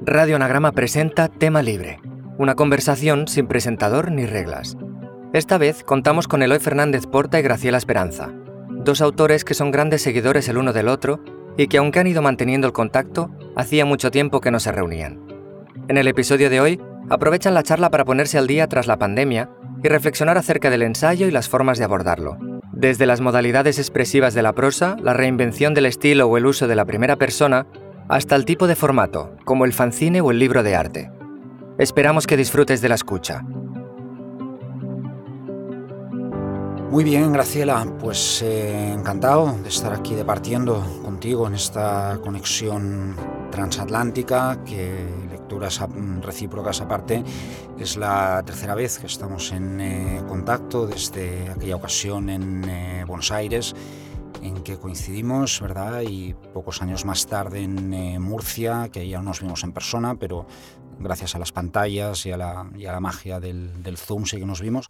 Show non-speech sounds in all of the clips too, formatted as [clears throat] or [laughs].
Radio Anagrama presenta Tema Libre, una conversación sin presentador ni reglas. Esta vez contamos con Eloy Fernández Porta y Graciela Esperanza, dos autores que son grandes seguidores el uno del otro y que aunque han ido manteniendo el contacto, hacía mucho tiempo que no se reunían. En el episodio de hoy, aprovechan la charla para ponerse al día tras la pandemia y reflexionar acerca del ensayo y las formas de abordarlo. Desde las modalidades expresivas de la prosa, la reinvención del estilo o el uso de la primera persona, hasta el tipo de formato, como el fanzine o el libro de arte. Esperamos que disfrutes de la escucha. Muy bien, Graciela, pues eh, encantado de estar aquí departiendo contigo en esta conexión transatlántica que lecturas recíprocas aparte es la tercera vez que estamos en eh, contacto desde aquella ocasión en eh, Buenos Aires en que coincidimos, ¿verdad? Y pocos años más tarde en eh, Murcia, que ya nos vimos en persona, pero gracias a las pantallas y a la, magia del, Zoom sí que nos vimos.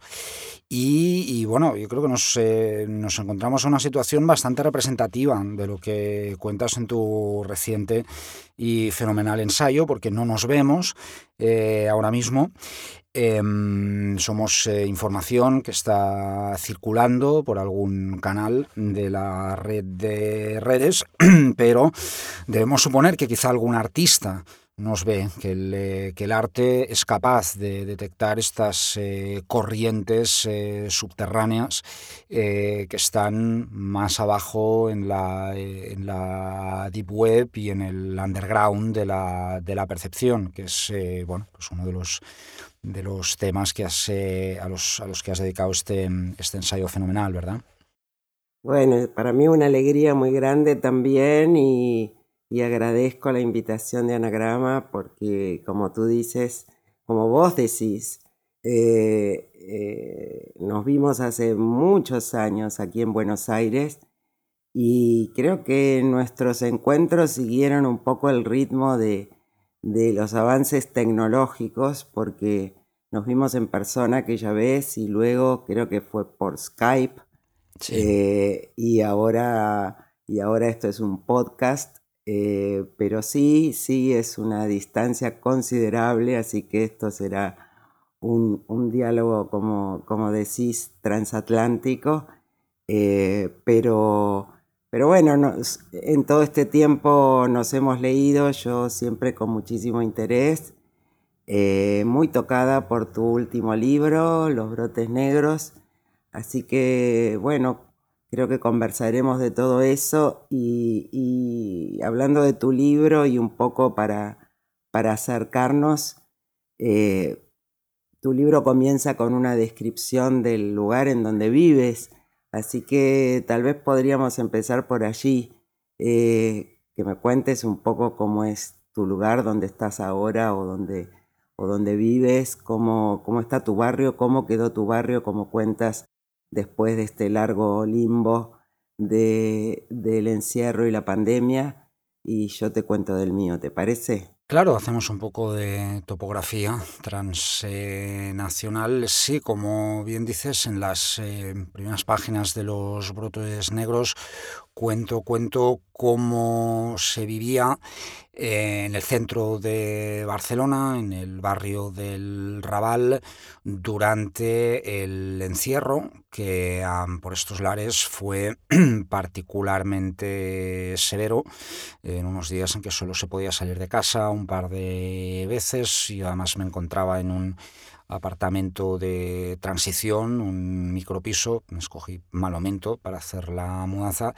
Y, bueno, yo creo que nos, eh, nos, encontramos en una situación bastante representativa de lo que cuentas en tu reciente y fenomenal ensayo, porque no nos vemos eh, ahora mismo. Em, somos eh, información que está circulando por algún canal de la red de redes, [clears throat] pero debemos suponer que quizá algún artista nos ve que el, eh, arte es capaz de detectar estas eh, corrientes subterráneas que están más abajo en la, en la deep web y en el underground de la, de la percepción, que es bueno, pues uno de los de los temas que has, eh, a, los, a los que has dedicado este, este ensayo fenomenal, ¿verdad? Bueno, para mí una alegría muy grande también y, y agradezco la invitación de Anagrama porque, como tú dices, como vos decís, eh, eh, nos vimos hace muchos años aquí en Buenos Aires y creo que nuestros encuentros siguieron un poco el ritmo de, de los avances tecnológicos porque nos vimos en persona aquella vez y luego creo que fue por Skype eh, y ahora y ahora esto es un podcast eh, pero sí sí es una distancia considerable así que esto será un, diálogo como, como decís transatlántico eh, pero pero bueno, en todo este tiempo nos hemos leído, yo siempre con muchísimo interés, eh, muy tocada por tu último libro, Los Brotes Negros. Así que bueno, creo que conversaremos de todo eso y, hablando de tu libro y un poco para, para acercarnos, eh, tu libro comienza con una descripción del lugar en donde vives Así que tal vez podríamos empezar por allí, eh, que me cuentes un poco cómo es tu lugar, dónde estás ahora o dónde, o vives, cómo, cómo está tu barrio, cómo quedó tu barrio, cómo cuentas después de este largo limbo de, del encierro y la pandemia. Y yo te cuento del mío, ¿te parece? Claro, hacemos un poco de topografía transnacional. sí, como bien dices, en las eh, primeras páginas de los brotes negros cuento, cuento cómo se vivía en el centro de Barcelona, en el barrio del Raval, durante el encierro, que por estos lares fue [clears throat] particularmente severo, en unos días en que solo se podía salir de casa un par de veces y además me encontraba en un apartamento de transición, un micropiso, me escogí mal momento para hacer la mudanza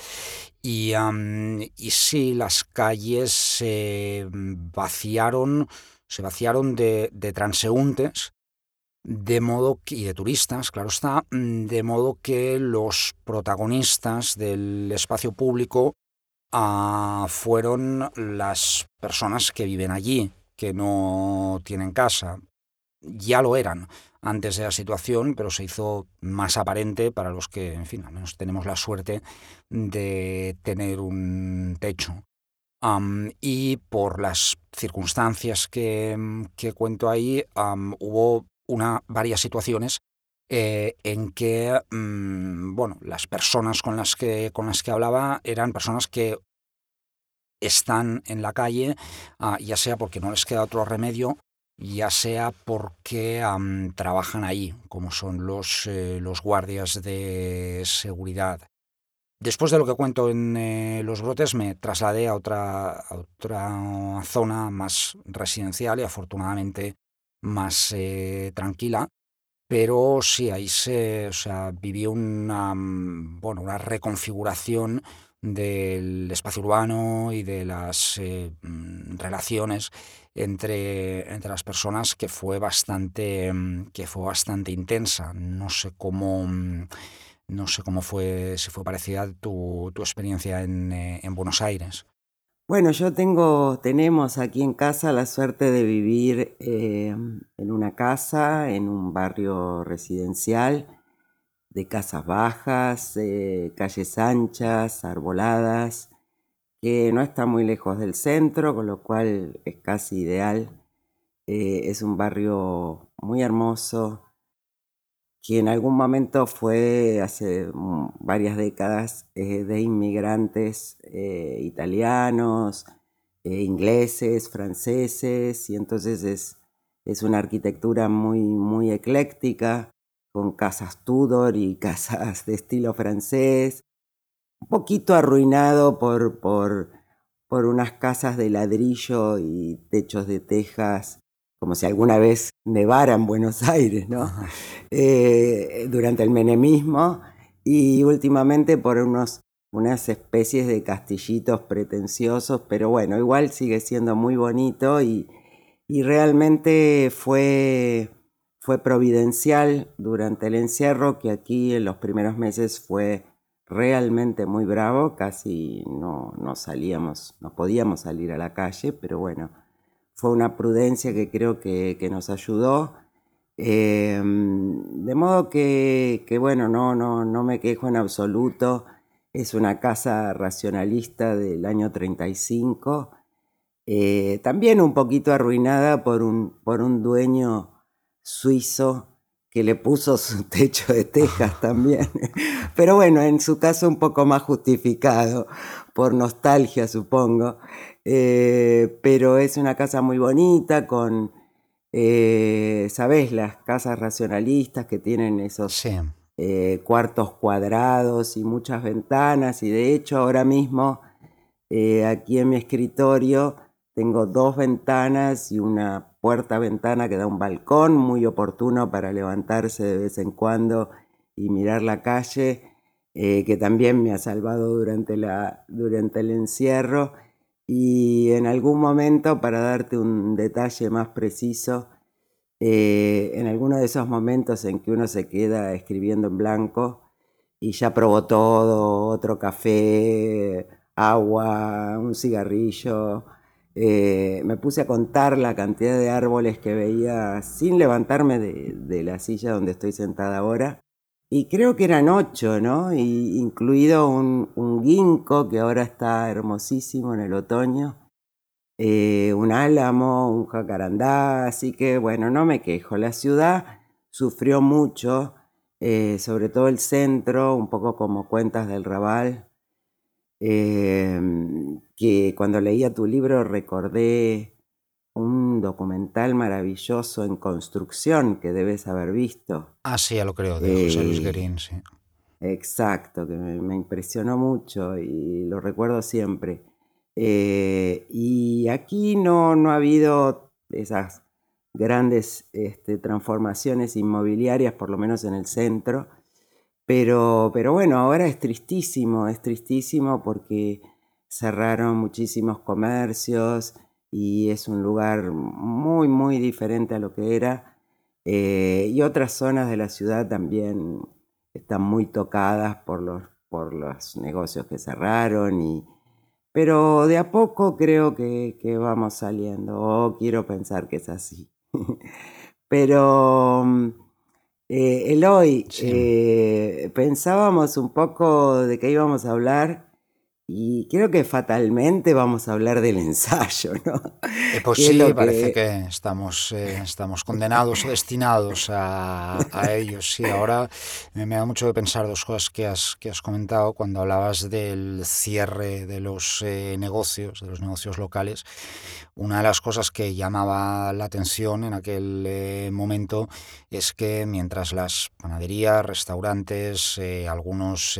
y, sí, las calles se vaciaron, se vaciaron de, transeúntes, de modo que, y de turistas, claro está, de modo que los protagonistas del espacio público ah, fueron las personas que viven allí, que no tienen casa, ya lo eran antes de la situación, pero se hizo más aparente para los que, en fin, al menos tenemos la suerte de tener un techo. y por las circunstancias que, cuento ahí, hubo una, varias situaciones eh, en que mm, bueno, las personas con las que, con las que hablaba eran personas que están en la calle, ah, ya sea porque no les queda otro remedio, ya sea porque trabajan ahí, como son los, eh, los guardias de seguridad. Después de lo que cuento en eh, Los Brotes, me trasladé a otra, otra zona más residencial y afortunadamente más eh, tranquila. Pero sí, ahí se o sea, viví una, bueno, una reconfiguración del espacio urbano y de las eh, mm, relaciones entre, entre las personas que fue bastante, que fue bastante intensa. No sé cómo mm, no sé cómo fue, si fue parecida tu, tu experiencia en, eh, en, Buenos Aires. Bueno, yo tengo, tenemos aquí en casa la suerte de vivir eh, en una casa, en un barrio residencial, de casas bajas, eh, calles anchas, arboladas, que no está muy lejos del centro, con lo cual es casi ideal. es un barrio muy hermoso, que en algún momento fue hace mm, varias décadas eh, de inmigrantes eh, italianos, eh, ingleses, franceses, y entonces es, es una arquitectura muy, muy ecléctica, con casas Tudor y casas de estilo francés, un poquito arruinado por, por, por unas casas de ladrillo y techos de tejas como si alguna vez nevara en Buenos [laughs] Aires, ¿no? Eh, durante el menemismo y últimamente por unos, unas especies de castillitos pretenciosos, pero bueno, igual sigue siendo muy bonito y, y realmente fue, fue providencial durante el encierro, que aquí en los primeros meses fue realmente muy bravo, casi no, no salíamos, no podíamos salir a la calle, pero bueno, fue una prudencia que creo que, nos ayudó. Em, de modo que, bueno, no, no, no me quejo en absoluto. Es una casa racionalista del año 35, eh, también un poquito arruinada por un, por un dueño suizo que le puso su [laughs] techo de tejas también. [laughs] Pero bueno, en su caso un poco más justificado, por nostalgia supongo. Eh, pero es una casa muy bonita con, eh, ¿sabes? Las casas racionalistas que tienen esos eh, cuartos cuadrados y muchas ventanas. Y de hecho ahora mismo aquí en mi escritorio tengo dos ventanas y una puerta ventana que da un balcón muy oportuno para levantarse de vez en cuando y mirar la calle, que también me ha salvado durante, la, durante el encierro. Y en algún momento, para darte un detalle más preciso, eh, en alguno de esos momentos en que uno se queda escribiendo en blanco y ya probó todo, otro café, agua, un cigarrillo, eh, me puse a contar la cantidad de árboles que veía sin levantarme de la silla donde estoy sentada ahora y creo que eran ocho, ¿no? Y incluido un, un ginkgo que ahora está hermosísimo en el otoño, eh, un álamo, un jacarandá, así que bueno, no me quejo. La ciudad sufrió mucho, eh, sobre todo el centro, un poco como cuentas del Raval, eh, que cuando leía tu libro recordé un documental maravilloso en construcción que debes haber visto. Ah, sí, ya lo creo, de José Luis eh, Guerín, sí. Exacto, que me, impresionó mucho y lo recuerdo siempre. Eh, y aquí no, no ha habido esas grandes este, transformaciones inmobiliarias, por lo menos en el centro. Pero, pero bueno, ahora es tristísimo, es tristísimo porque cerraron muchísimos comercios, y es un lugar muy, muy diferente a lo que era. Eh, y otras zonas de la ciudad también están muy tocadas por los, por los negocios que cerraron. Y, pero de a poco creo que, que vamos saliendo, o quiero pensar que es así. [laughs] pero eh, Eloy, eh, pensábamos un poco de qué íbamos a hablar y creo que fatalmente vamos a hablar del ensayo, [laughs] ¿no? Eh, pues sí, parece que estamos, eh, estamos condenados o destinados a, a ellos. Sí, ahora me, da mucho de pensar dos cosas que has, que has comentado cuando hablabas del cierre de los eh, negocios, de los negocios locales. Una de las cosas que llamaba la atención en aquel momento es que mientras las panaderías, restaurantes, algunos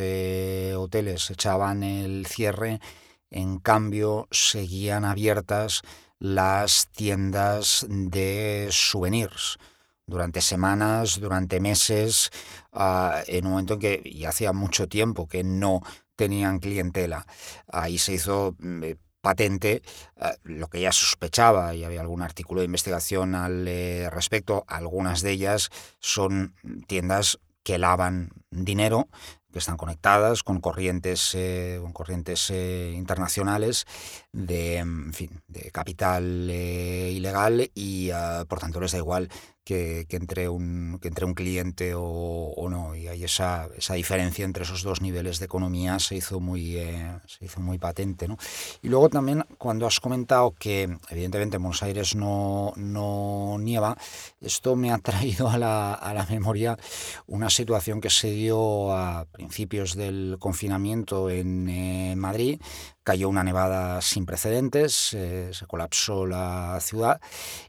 hoteles echaban el cierre, en cambio seguían abiertas las tiendas de souvenirs durante semanas, durante meses, ah, en un momento en que ya hacía mucho tiempo que no tenían clientela. Ahí se hizo mm, eh, patente ah, lo que ya sospechaba y había algún artículo de investigación al eh, respecto. Algunas de ellas son tiendas que lavan dinero que están conectadas con corrientes, eh, con corrientes eh, internacionales de, en fin, de capital eh, ilegal y ah, por tanto les da igual que, entre, un, que entre un cliente o, no. Y hay esa, esa, diferencia entre esos dos niveles de economía se hizo muy, eh, se hizo muy patente. ¿no? Y luego también cuando has comentado que evidentemente en Buenos Aires no, no nieva, esto me ha [laughs] traído a la, a la memoria una situación que se dio a principios del confinamiento en eh, Madrid, cayó una nevada sin precedentes, eh, se colapsó la ciudad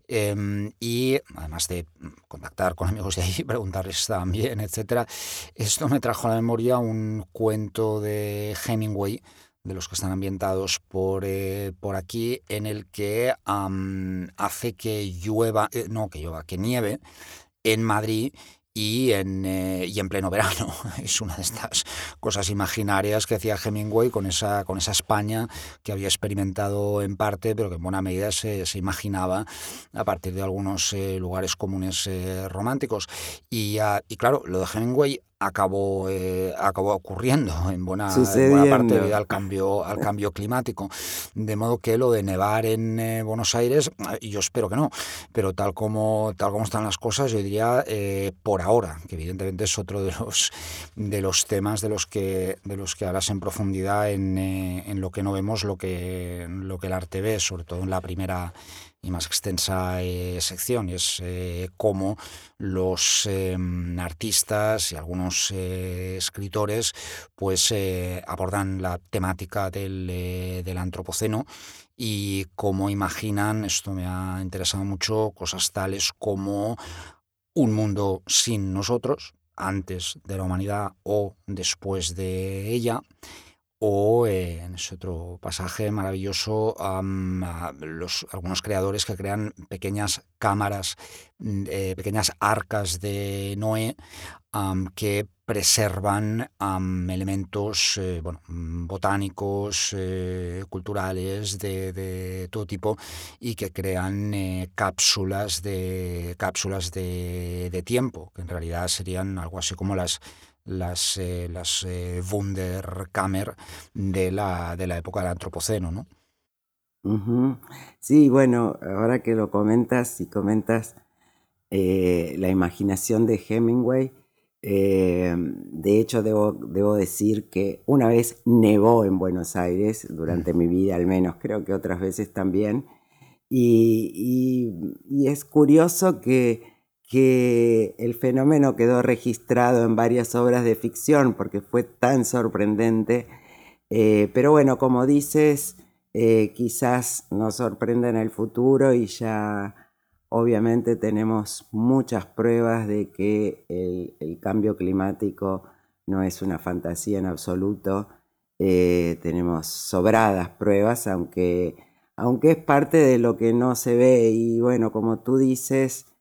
em, y además de contactar con amigos de ahí, [laughs] preguntarles también, etcétera, esto me trajo a la memoria un cuento de Hemingway de los que están ambientados por, eh, por aquí, en el que hace que llueva, eh, no que llueva, que nieve en Madrid y en, eh, y en pleno verano. [laughs] Es una de estas cosas imaginarias que hacía Hemingway con esa, con esa España que había experimentado en parte, pero que en buena medida se, se imaginaba a partir de algunos eh, lugares comunes eh, románticos. Y, ah, y claro, lo de Hemingway acabó, eh, acabó ocurriendo en buena, parte al cambio, al cambio climático. De modo que lo de nevar en eh, Buenos Aires, yo espero que no, pero tal como, tal como están las cosas, yo diría eh, por ahora, que evidentemente es otro de los, de los temas de los que, de los que hablas en profundidad en, en lo que no vemos, lo que, lo que el arte ve, sobre todo en la primera y más extensa eh, sección, es eh, cómo los em, artistas y algunos eh, escritores pues abordan la temática del, del, antropoceno y cómo imaginan, esto me ha interesado mucho, cosas tales como un mundo sin nosotros, antes de la humanidad o después de ella, o en ese otro pasaje maravilloso los, algunos creadores que crean pequeñas cámaras, mm, eh, pequeñas arcas de Noé que preservan elementos eh, bueno, mm, botánicos, eh, culturales, de, todo tipo y que crean cápsulas, de, cápsulas de tiempo, que en realidad serían algo así como las las, eh, las eh, Wunderkammer de la, de la época del Antropoceno, ¿no? Sí, bueno, ahora que lo comentas y comentas eh, la imaginación de Hemingway, de hecho debo, debo, decir que una vez nevó en Buenos Aires durante mi vida, al menos creo que otras veces también, y, y es curioso que que el fenómeno quedó registrado en varias obras de ficción porque fue tan sorprendente. Eh, pero bueno, como dices, eh, quizás nos sorprenda en el futuro y ya obviamente tenemos muchas pruebas de que el, cambio climático no es una fantasía en absoluto. Eh, tenemos sobradas pruebas, aunque, aunque es parte de lo que no se ve y bueno, como tú dices,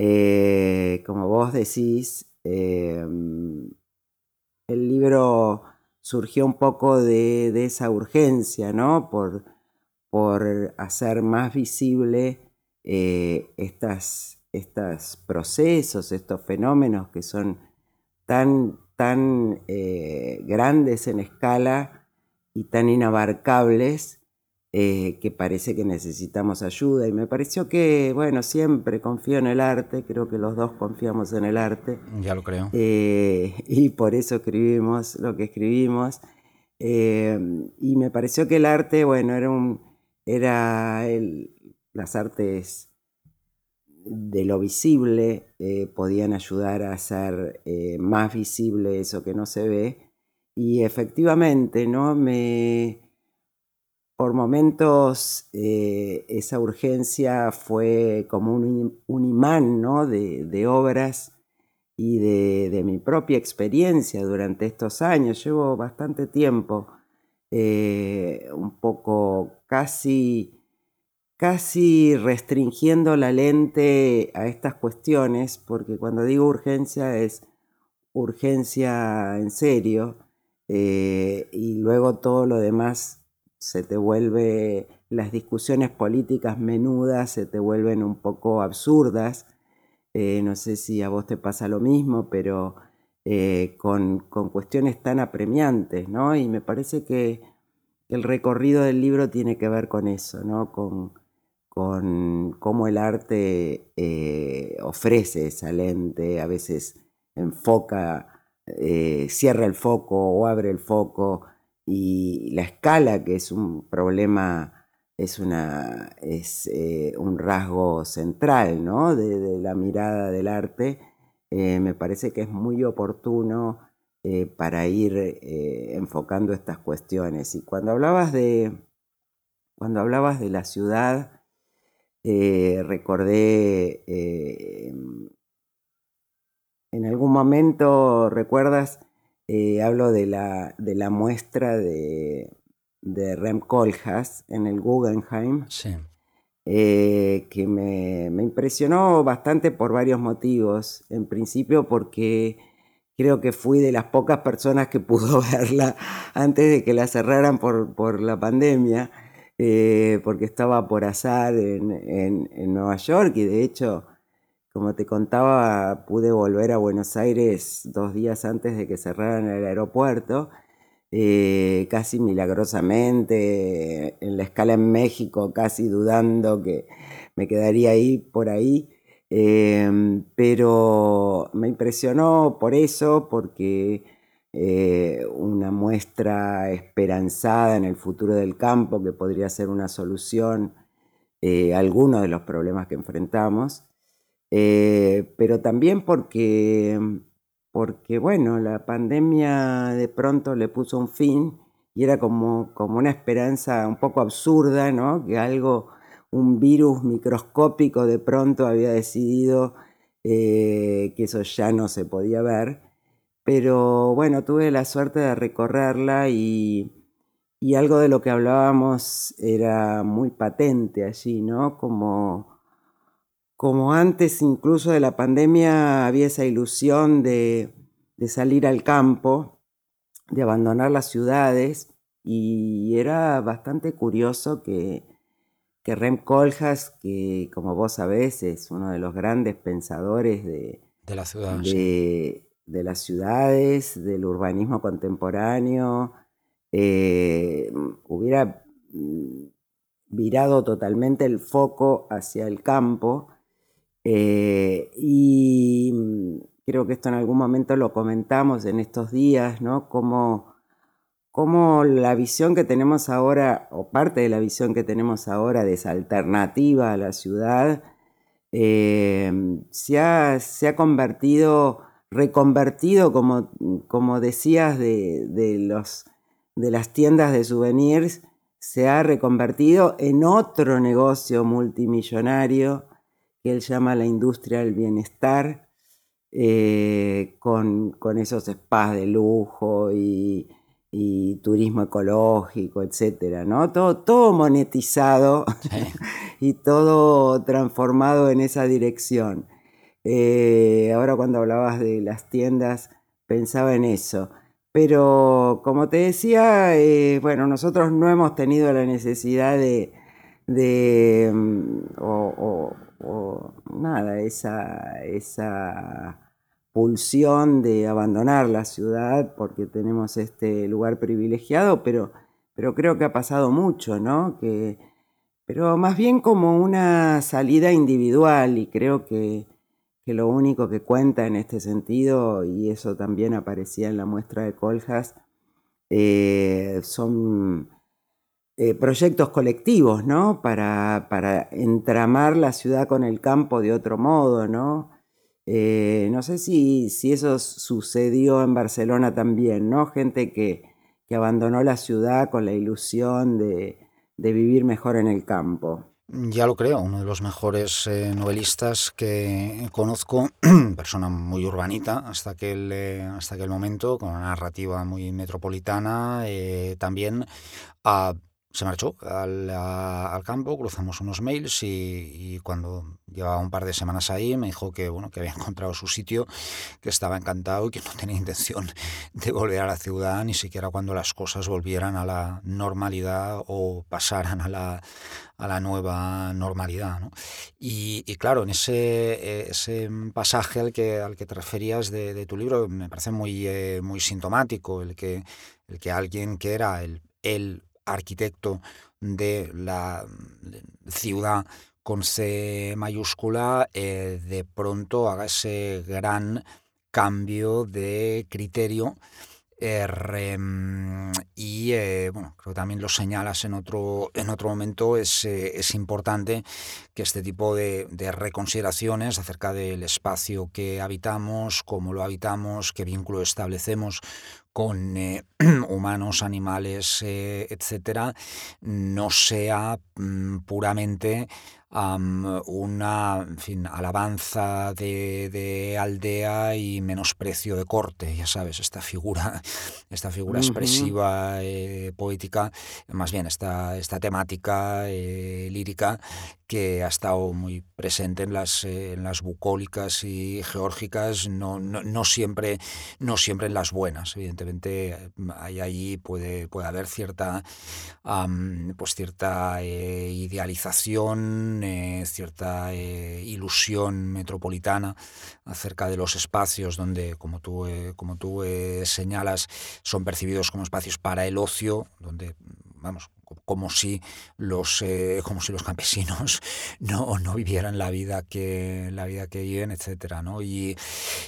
eh, como vos decís, em, el libro surgió un poco de, esa urgencia, ¿no? Por, por hacer más visible eh, estos procesos, estos fenómenos que son tan, tan eh, grandes en escala y tan inabarcables eh, que parece que necesitamos ayuda y me pareció que, bueno, siempre confío en el arte, creo que los dos confiamos en el arte. Ya lo creo. Eh, [laughs] y por eso escribimos lo que escribimos. Em, y me pareció que el arte, bueno, era un, era las artes de lo visible eh, podían ayudar a hacer eh, más visible eso que no se ve. Y efectivamente, ¿no? Me, por momentos eh, esa urgencia fue como un, imán ¿no? de, obras y de, mi propia experiencia durante estos años. Llevo bastante tiempo un poco casi casi restringiendo la lente a estas cuestiones, porque cuando digo urgencia es urgencia en serio, eh, y luego todo lo demás se te vuelve, las discusiones políticas menudas se te vuelven un poco absurdas. Eh, no sé si a vos te pasa lo mismo, pero eh, con, con, cuestiones tan apremiantes, ¿no? Y me parece que el recorrido del libro tiene que ver con eso, ¿no? Con, con cómo el arte eh, ofrece esa lente, a veces enfoca, cierra el foco o abre el foco, y la escala, que es un problema, es, una, es eh, un rasgo central ¿no? de, la mirada del arte, me parece que es muy oportuno para ir enfocando estas cuestiones. Y cuando hablabas de, cuando hablabas de la ciudad, eh, recordé, eh, en algún momento, ¿recuerdas? Eh, hablo de la, de la muestra de, de Rem Koolhaas en el Guggenheim. que me, me, impresionó bastante por varios motivos. En principio porque creo que fui de las pocas personas que pudo [laughs] verla antes de que la cerraran por, por la pandemia. Eh, porque estaba por azar en, Nueva York y de hecho, como te contaba, pude volver a Buenos Aires dos días antes de que cerraran el aeropuerto, eh, casi milagrosamente, en la escala en México, casi dudando que me quedaría ahí por ahí. Em, pero me impresionó por eso, porque eh, una muestra esperanzada en el futuro del campo que podría ser una solución eh, a algunos de los problemas que enfrentamos, eh, pero también porque, porque, bueno, la pandemia de pronto le puso un fin y era como, como una esperanza un poco absurda, ¿no? Que algo, un virus microscópico de pronto había decidido que eso ya no se podía ver pero bueno, tuve la suerte de recorrerla y, algo de lo que hablábamos era muy patente allí, ¿no? Como, como antes incluso de la pandemia había esa ilusión de, salir al campo, de abandonar las ciudades y era bastante curioso que, que Rem Koolhaas, que como vos sabés es uno de los grandes pensadores de, la ciudad, de las ciudades, del urbanismo contemporáneo, eh, hubiera mm, virado totalmente el foco hacia el campo. Eh, y mm, creo que esto en algún momento lo comentamos en estos días, ¿no? Como, la visión que tenemos ahora, o parte de la visión que tenemos ahora de esa alternativa a la ciudad, eh, se, ha, se ha convertido reconvertido, como, como decías, de, los, de las tiendas de souvenirs, se ha reconvertido en otro negocio multimillonario que él llama la industria del bienestar, eh, con, esos spas de lujo y, turismo ecológico, etcétera, ¿no? Todo, todo monetizado [laughs] y todo transformado en esa dirección. Eh, ahora cuando hablabas de las tiendas, pensaba en eso. Pero como te decía, eh, bueno, nosotros no hemos tenido la necesidad de, mm, o, nada, esa, esa pulsión de abandonar la ciudad porque tenemos este lugar privilegiado, pero, pero creo que ha pasado mucho, ¿no? Que, pero más bien como una salida individual y creo que que lo único que cuenta en este sentido, y eso también aparecía en la muestra de Coljas, eh, son eh, proyectos colectivos, ¿no? Para, para, entramar la ciudad con el campo de otro modo, ¿no? Eh, no sé si, si, eso sucedió en Barcelona también, ¿no? Gente que, que abandonó la ciudad con la ilusión de, de, vivir mejor en el campo. Ya lo creo, uno de los mejores eh, novelistas que conozco, [clears throat] persona muy urbanita hasta aquel, hasta aquel momento, con una narrativa muy metropolitana, también a se marchó al, campo, cruzamos unos mails y, cuando llevaba un par de semanas ahí me dijo que, bueno, que había [laughs] encontrado su sitio, que estaba encantado y que no tenía intención de volver a la ciudad ni siquiera cuando las cosas volvieran a la normalidad o pasaran a la, a la nueva normalidad. Y, claro, en ese, ese pasaje al que, al que te referías de, tu libro me parece muy, eh, muy sintomático el que, el que alguien que era el arquitecto de la ciudad con C mayúscula, eh, de pronto haga ese gran cambio de criterio y eh, bueno, creo que también lo señalas en otro, en otro momento, es, eh, es importante que este tipo de, de, reconsideraciones acerca del espacio que habitamos, cómo lo habitamos, qué vínculo establecemos con eh, [clears throat] humanos, animales, etcétera, no sea mm, puramente una fin, alabanza de, aldea y menosprecio de corte, ya sabes, esta figura, [laughs] esta figura expresiva, eh, poética, más bien esta, esta temática eh, lírica que ha estado muy presente en las, eh, en las bucólicas y geórgicas, no, no, siempre, no siempre en las buenas. Evidentemente, hay allí puede, puede haber cierta, pues cierta idealización eh, cierta eh, ilusión metropolitana acerca de los espacios donde, como tú, eh, como tú señalas, son percibidos como espacios para el ocio, donde, vamos, como si los, eh, como si los campesinos [laughs] no, no vivieran la vida que, la vida que viven, etc. ¿no? Y,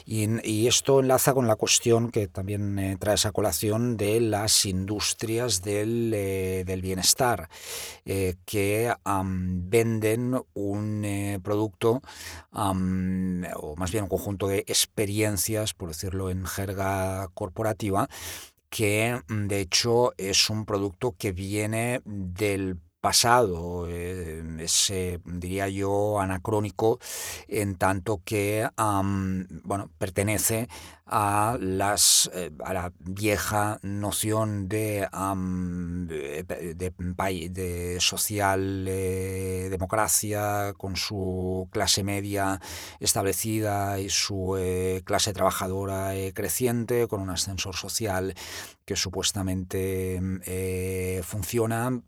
y, esto enlaza con la cuestión que también eh, trae esa colación de las industrias del, eh, del bienestar, que venden un producto, o más bien un conjunto de experiencias, por decirlo en jerga corporativa, que mm, de hecho es un producto que viene del pasado, eh, es, diría yo, anacrónico, en tanto que bueno, pertenece a, las, eh, a la vieja noción de, de, social eh, democracia con su clase media establecida y su clase trabajadora creciente, con un ascensor social que supuestamente funciona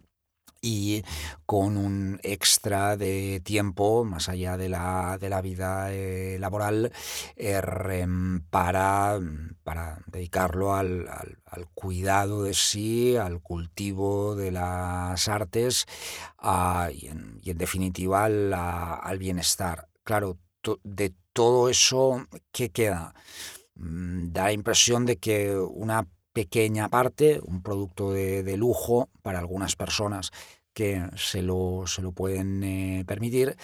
y con un extra de tiempo más allá de la, de la vida eh, laboral er, para, para, dedicarlo al, al, cuidado de sí, al cultivo de las artes y, en, y, en, definitiva al, al bienestar. Claro, de todo eso, ¿qué queda? Mm, da la impresión de que una pequeña parte, un producto de, lujo para algunas personas que se lo, se lo pueden eh, permitir,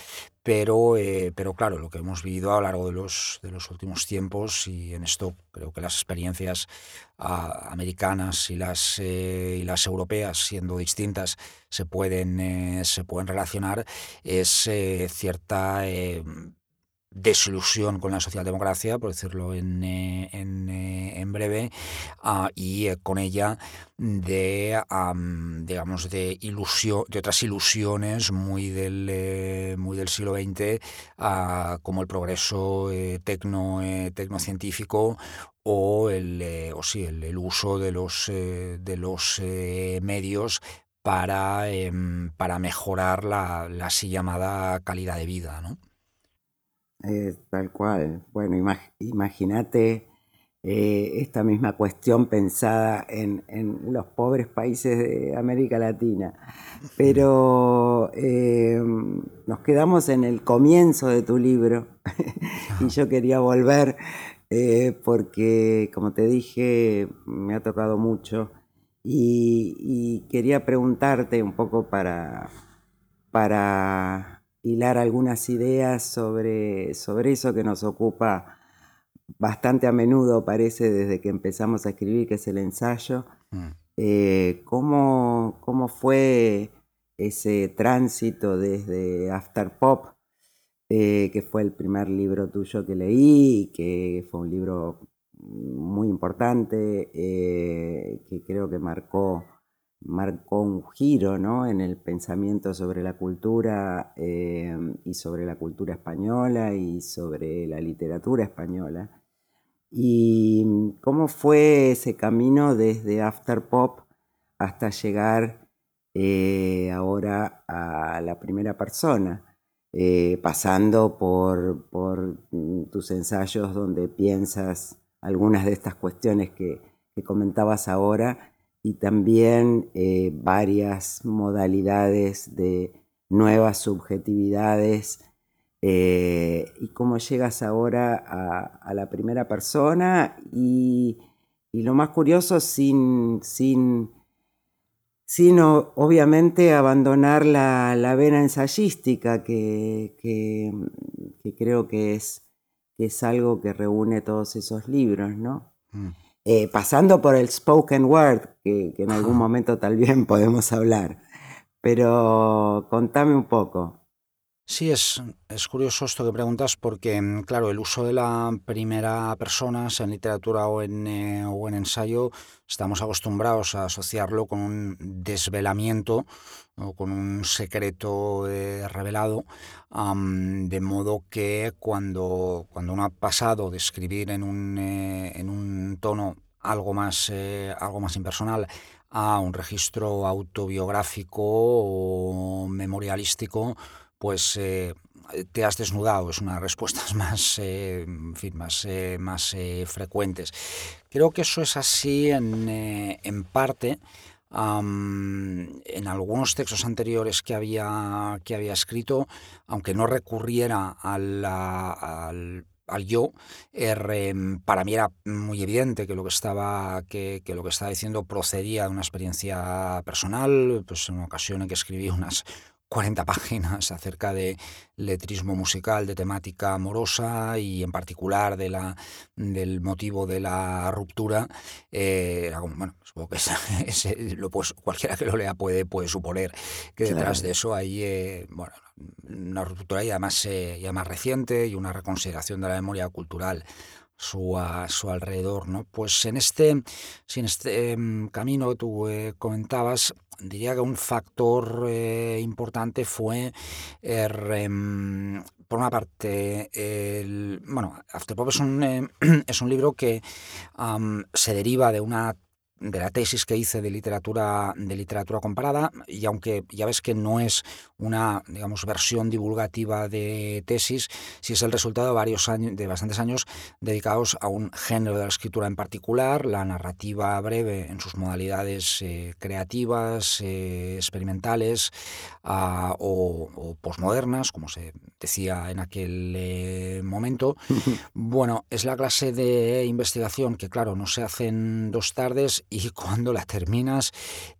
pero, eh, pero claro, lo que hemos vivido a lo largo de los, de los últimos tiempos y en esto creo que las experiencias ah, americanas y las, eh, y las europeas, siendo distintas, se pueden, se pueden relacionar, es cierta desilusión con la socialdemocracia, por decirlo en, eh, eh, en, breve, ah, y eh, con ella de, digamos, de, de otras ilusiones muy del, muy del siglo XX, ah, como el progreso tecno, tecnocientífico o el, o sí, el, uso de los, de los medios para, em, para mejorar la, la así llamada calidad de vida. ¿no? Tal cual. Bueno, imagínate eh, esta misma cuestión pensada en, los pobres países de América Latina. Pero eh, nos quedamos en el comienzo de tu libro [laughs] y yo quería volver eh, porque, como te dije, me ha tocado mucho Y, quería preguntarte un poco para, para hilar algunas ideas sobre, sobre eso que nos ocupa bastante a menudo, parece, desde que empezamos a escribir, que es el ensayo. Mm. Eh, ¿cómo, ¿Cómo fue ese tránsito desde After Pop, eh, que fue el primer libro tuyo que leí, que fue un libro muy importante, eh, que creo que marcó, marcó un giro ¿no? en el pensamiento sobre la cultura eh, y sobre la cultura española y sobre la literatura española. ¿Y cómo fue ese camino desde After Pop hasta llegar eh, ahora a la primera persona? pasando por, por mm, tus ensayos donde piensas algunas de estas cuestiones que, comentabas ahora y también eh, varias modalidades de nuevas subjetividades eh, y cómo llegas ahora a, la primera persona y, lo más curioso sin, sin, obviamente abandonar la, vena ensayística que, que creo que es es algo que reúne todos esos libros, ¿no? Mm. Eh, pasando por el spoken word, que, en algún momento tal vez [laughs] podemos hablar. Pero contame un poco. Sí, es, es, curioso esto que preguntas porque, mm, claro, el uso de la primera persona, sea en literatura o en, eh, o en ensayo, estamos acostumbrados a asociarlo con un desvelamiento o con un secreto eh, revelado, de modo que cuando, cuando uno ha pasado de escribir en un, eh, en un tono algo más, algo más impersonal a un registro autobiográfico o memorialístico, pues eh, te has desnudado, es una de las respuestas [laughs] más, eh, más, eh, más frecuentes. Creo que eso es así en, en parte. en algunos textos anteriores que había, que había escrito, aunque no recurriera al, al al yo, para mí era muy evidente que lo que estaba que, lo que estaba diciendo procedía de una experiencia personal, pues en una ocasión en que escribí unas 40 páginas [laughs] acerca de letrismo musical, de temática amorosa y en particular de la, del motivo de la ruptura. Eh, bueno, supongo que [laughs] lo, pues, cualquiera que lo lea puede, puede suponer que detrás de eso hay eh, bueno, una ruptura ya más, eh, ya más reciente y una reconsideración de la memoria cultural su, a su alrededor. ¿no? Pues en este, en este em, camino que tú eh, comentabas, diría que un factor eh, importante fue, er, em, por una parte, el, bueno, Afterpop es un, [clears throat] es un libro que se deriva de una de la tesis que hice de literatura de literatura comparada y aunque ya ves que no es una digamos versión divulgativa de tesis sí es el resultado de varios años de bastantes años dedicados a un género de la escritura en particular la narrativa breve en sus modalidades eh, creativas eh, experimentales ah, o, o, posmodernas como se decía en aquel eh, momento. [laughs] Bueno es la clase de investigación que claro no se hace en dos tardes y [laughs] cuando la terminas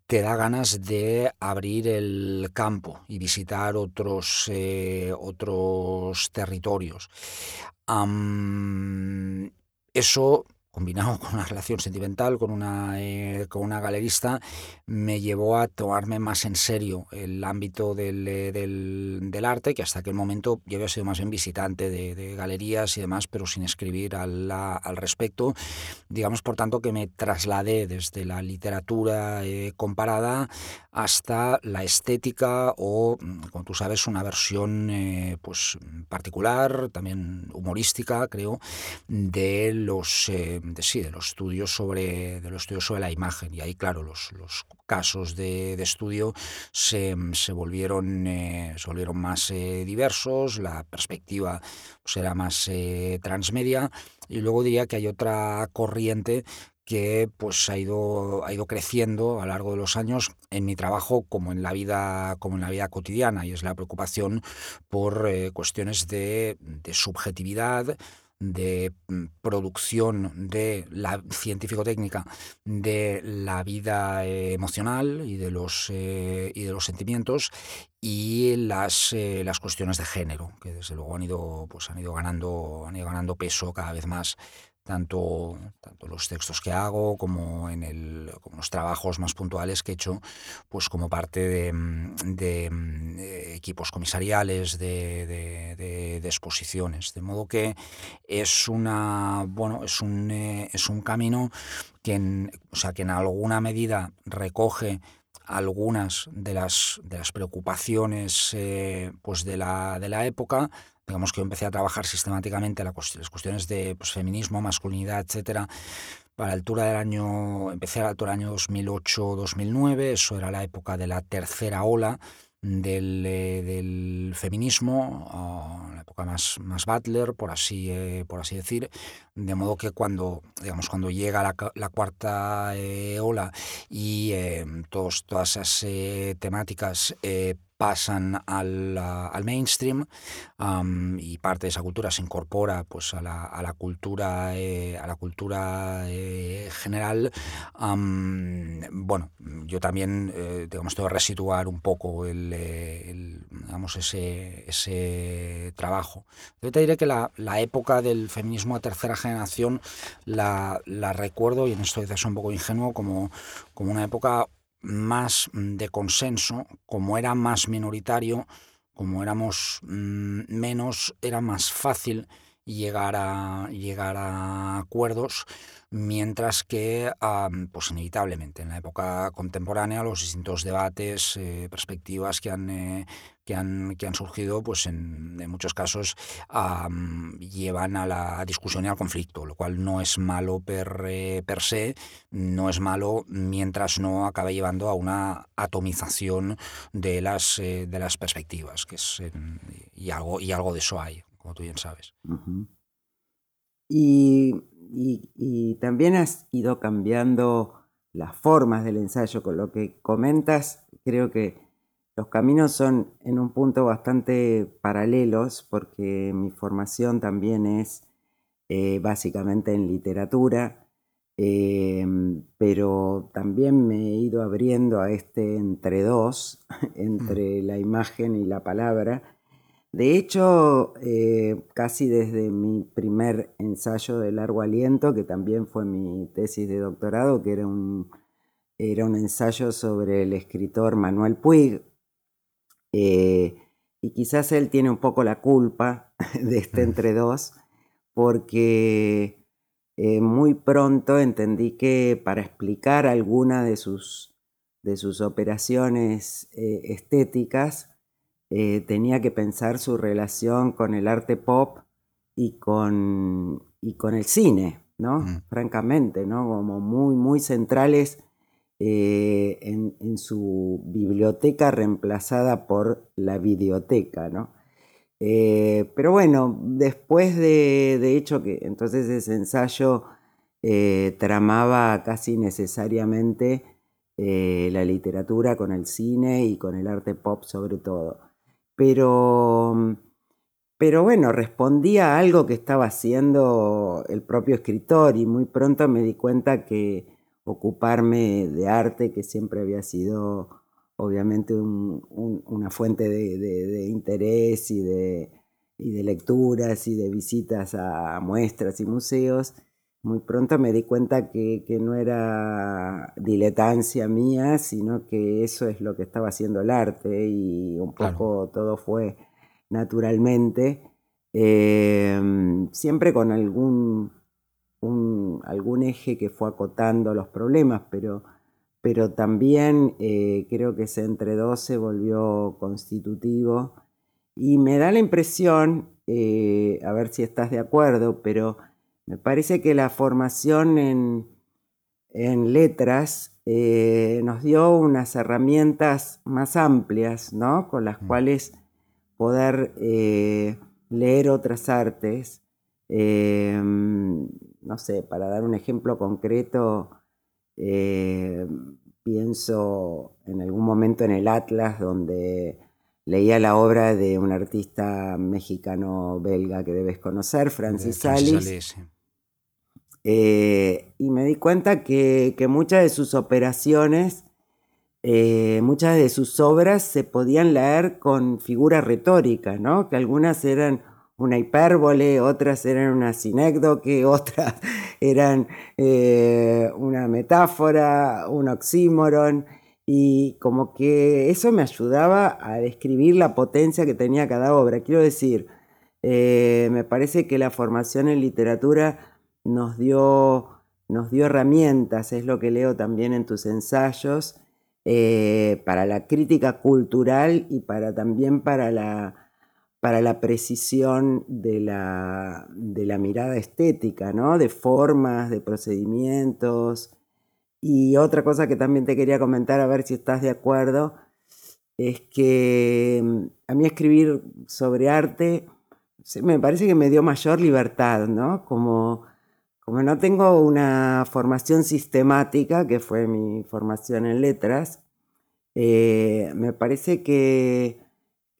te da ganas de abrir el campo y visitar otros, eh, otros territorios. eso combinado con una relación sentimental con una, eh, con una galerista, me llevó a tomarme más en serio el ámbito del, eh, del, arte, que hasta aquel momento yo había sido más bien visitante de, galerías y demás, pero sin escribir al, al, respecto. Digamos, por tanto, que me trasladé desde la literatura eh, comparada hasta la estética o, como tú sabes, una versión pues, particular, también humorística, creo, de los de, sí, de los estudios sobre, de los estudios sobre la imagen. Y ahí, claro, los, los casos de, de estudio se, se volvieron, eh, volvieron más eh, diversos, la perspectiva pues, era más eh, transmedia. Y luego diría que hay otra corriente que pues ha ido, ha ido creciendo a lo largo de los años en mi trabajo como en la vida, como en la vida cotidiana y es la preocupación por cuestiones de, de subjetividad, de mm, producción de la científico-técnica de la vida eh, emocional y de los, eh, y de los sentimientos y las, eh, las cuestiones de género, que desde luego han ido, pues han ido, ganando, han ido ganando peso cada vez más tanto, tanto los textos que hago como en el, como los trabajos más puntuales que he hecho pues como parte de, mm, mm, equipos comisariales, de, exposiciones. De modo que es una bueno, es un, eh, es un camino que en, o sea, que en alguna medida recoge algunas de las, de las preocupaciones eh, pues de, la, de la época, digamos que yo empecé a trabajar sistemáticamente las cuestiones de pues, feminismo, masculinidad, etcétera, para la altura del año, empecé a la altura del año 2008-2009, eso era la época de la tercera ola del, eh, feminismo, la época más, más Butler, por así, eh, por así decir, de modo que cuando, digamos, cuando llega la, la cuarta eh, ola y todos, todas esas temáticas pasan al, al mainstream y parte de esa cultura se incorpora pues, a, la, a la cultura, a la cultura general. bueno, yo también digamos, tengo que resituar un poco el, el, digamos, ese, ese trabajo. Yo te diré que la, la, época del feminismo de tercera generación la, la recuerdo, y en esto quizás un poco ingenuo, como, como una época más de consenso, como era más minoritario, como éramos mm, menos, era más fácil llegar a, llegar a acuerdos, mientras que, pues inevitablemente, en la época contemporánea, los distintos debates, eh, perspectivas que han, eh, que han, que han surgido, pues en, muchos casos llevan a la discusión y al conflicto, lo cual no es malo per, eh, per se, no es malo mientras no acabe llevando a una atomización de las, de las perspectivas, que es, y, algo, y algo de eso hay como tú bien sabes. y, y, también has ido cambiando las formas del ensayo. Con lo que comentas, creo que los caminos son en un punto bastante paralelos porque mi formación también es eh, básicamente en literatura, em, pero también me he ido abriendo a este entre dos, [laughs] entre la imagen y la palabra, de hecho, eh, casi desde mi primer ensayo de largo aliento, que también fue mi tesis de doctorado, que era un, era un ensayo sobre el escritor Manuel Puig, eh, y quizás él tiene un poco la culpa [laughs] de este mm. entre dos, porque eh, muy pronto entendí que para explicar alguna de sus, de sus operaciones estéticas, eh, tenía que pensar su relación con el arte pop y con, y con el cine, ¿no? Mm. Francamente, ¿no? Como muy, muy centrales eh, en, su biblioteca reemplazada por la videoteca, ¿no? Eh, pero bueno, después de, de, hecho que entonces ese ensayo tramaba casi necesariamente la literatura con el cine y con el arte pop sobre todo. Pero, pero bueno, respondía a algo que estaba haciendo el propio escritor y muy pronto me di cuenta que ocuparme de arte, que siempre había sido obviamente una fuente de, interés y de, y de lecturas y de visitas a muestras y museos, muy pronto me di cuenta que, no era diletancia mía, sino que eso es lo que estaba haciendo el arte y un poco todo fue naturalmente, em, siempre con algún, algún eje que fue acotando los problemas, pero, pero también eh, creo que ese entre dos se volvió constitutivo y me da la impresión, eh, a ver si estás de acuerdo, pero me parece que la formación en, letras eh, nos dio unas herramientas más amplias, ¿no? Con las mm. cuales poder eh, leer otras artes. Em, no sé, para dar un ejemplo concreto, eh, pienso en algún momento en el Atlas, donde leía la obra de un artista mexicano-belga que debes conocer, Francis, Salis. Eh, y me di cuenta que, muchas de sus operaciones, eh, muchas de sus obras se podían leer con figuras retóricas, ¿no? que algunas eran una hipérbole, otras eran una sinécdoque, [laughs] otras eran eh, una metáfora, un oxímoron, y como que eso me ayudaba a describir la potencia que tenía cada obra. Quiero decir, me parece que la formación en literatura nos dio, nos dio herramientas, es lo que leo también en tus ensayos, eh, para la crítica cultural y para, también para la para la precisión de la, de la mirada estética, ¿no? de formas, de procedimientos. Y otra cosa que también te quería comentar, a ver si estás de acuerdo, es que mm, a mí escribir sobre arte me parece que me dio mayor libertad, ¿no? Como, como no tengo una formación sistemática, que fue mi formación en letras, eh, me parece que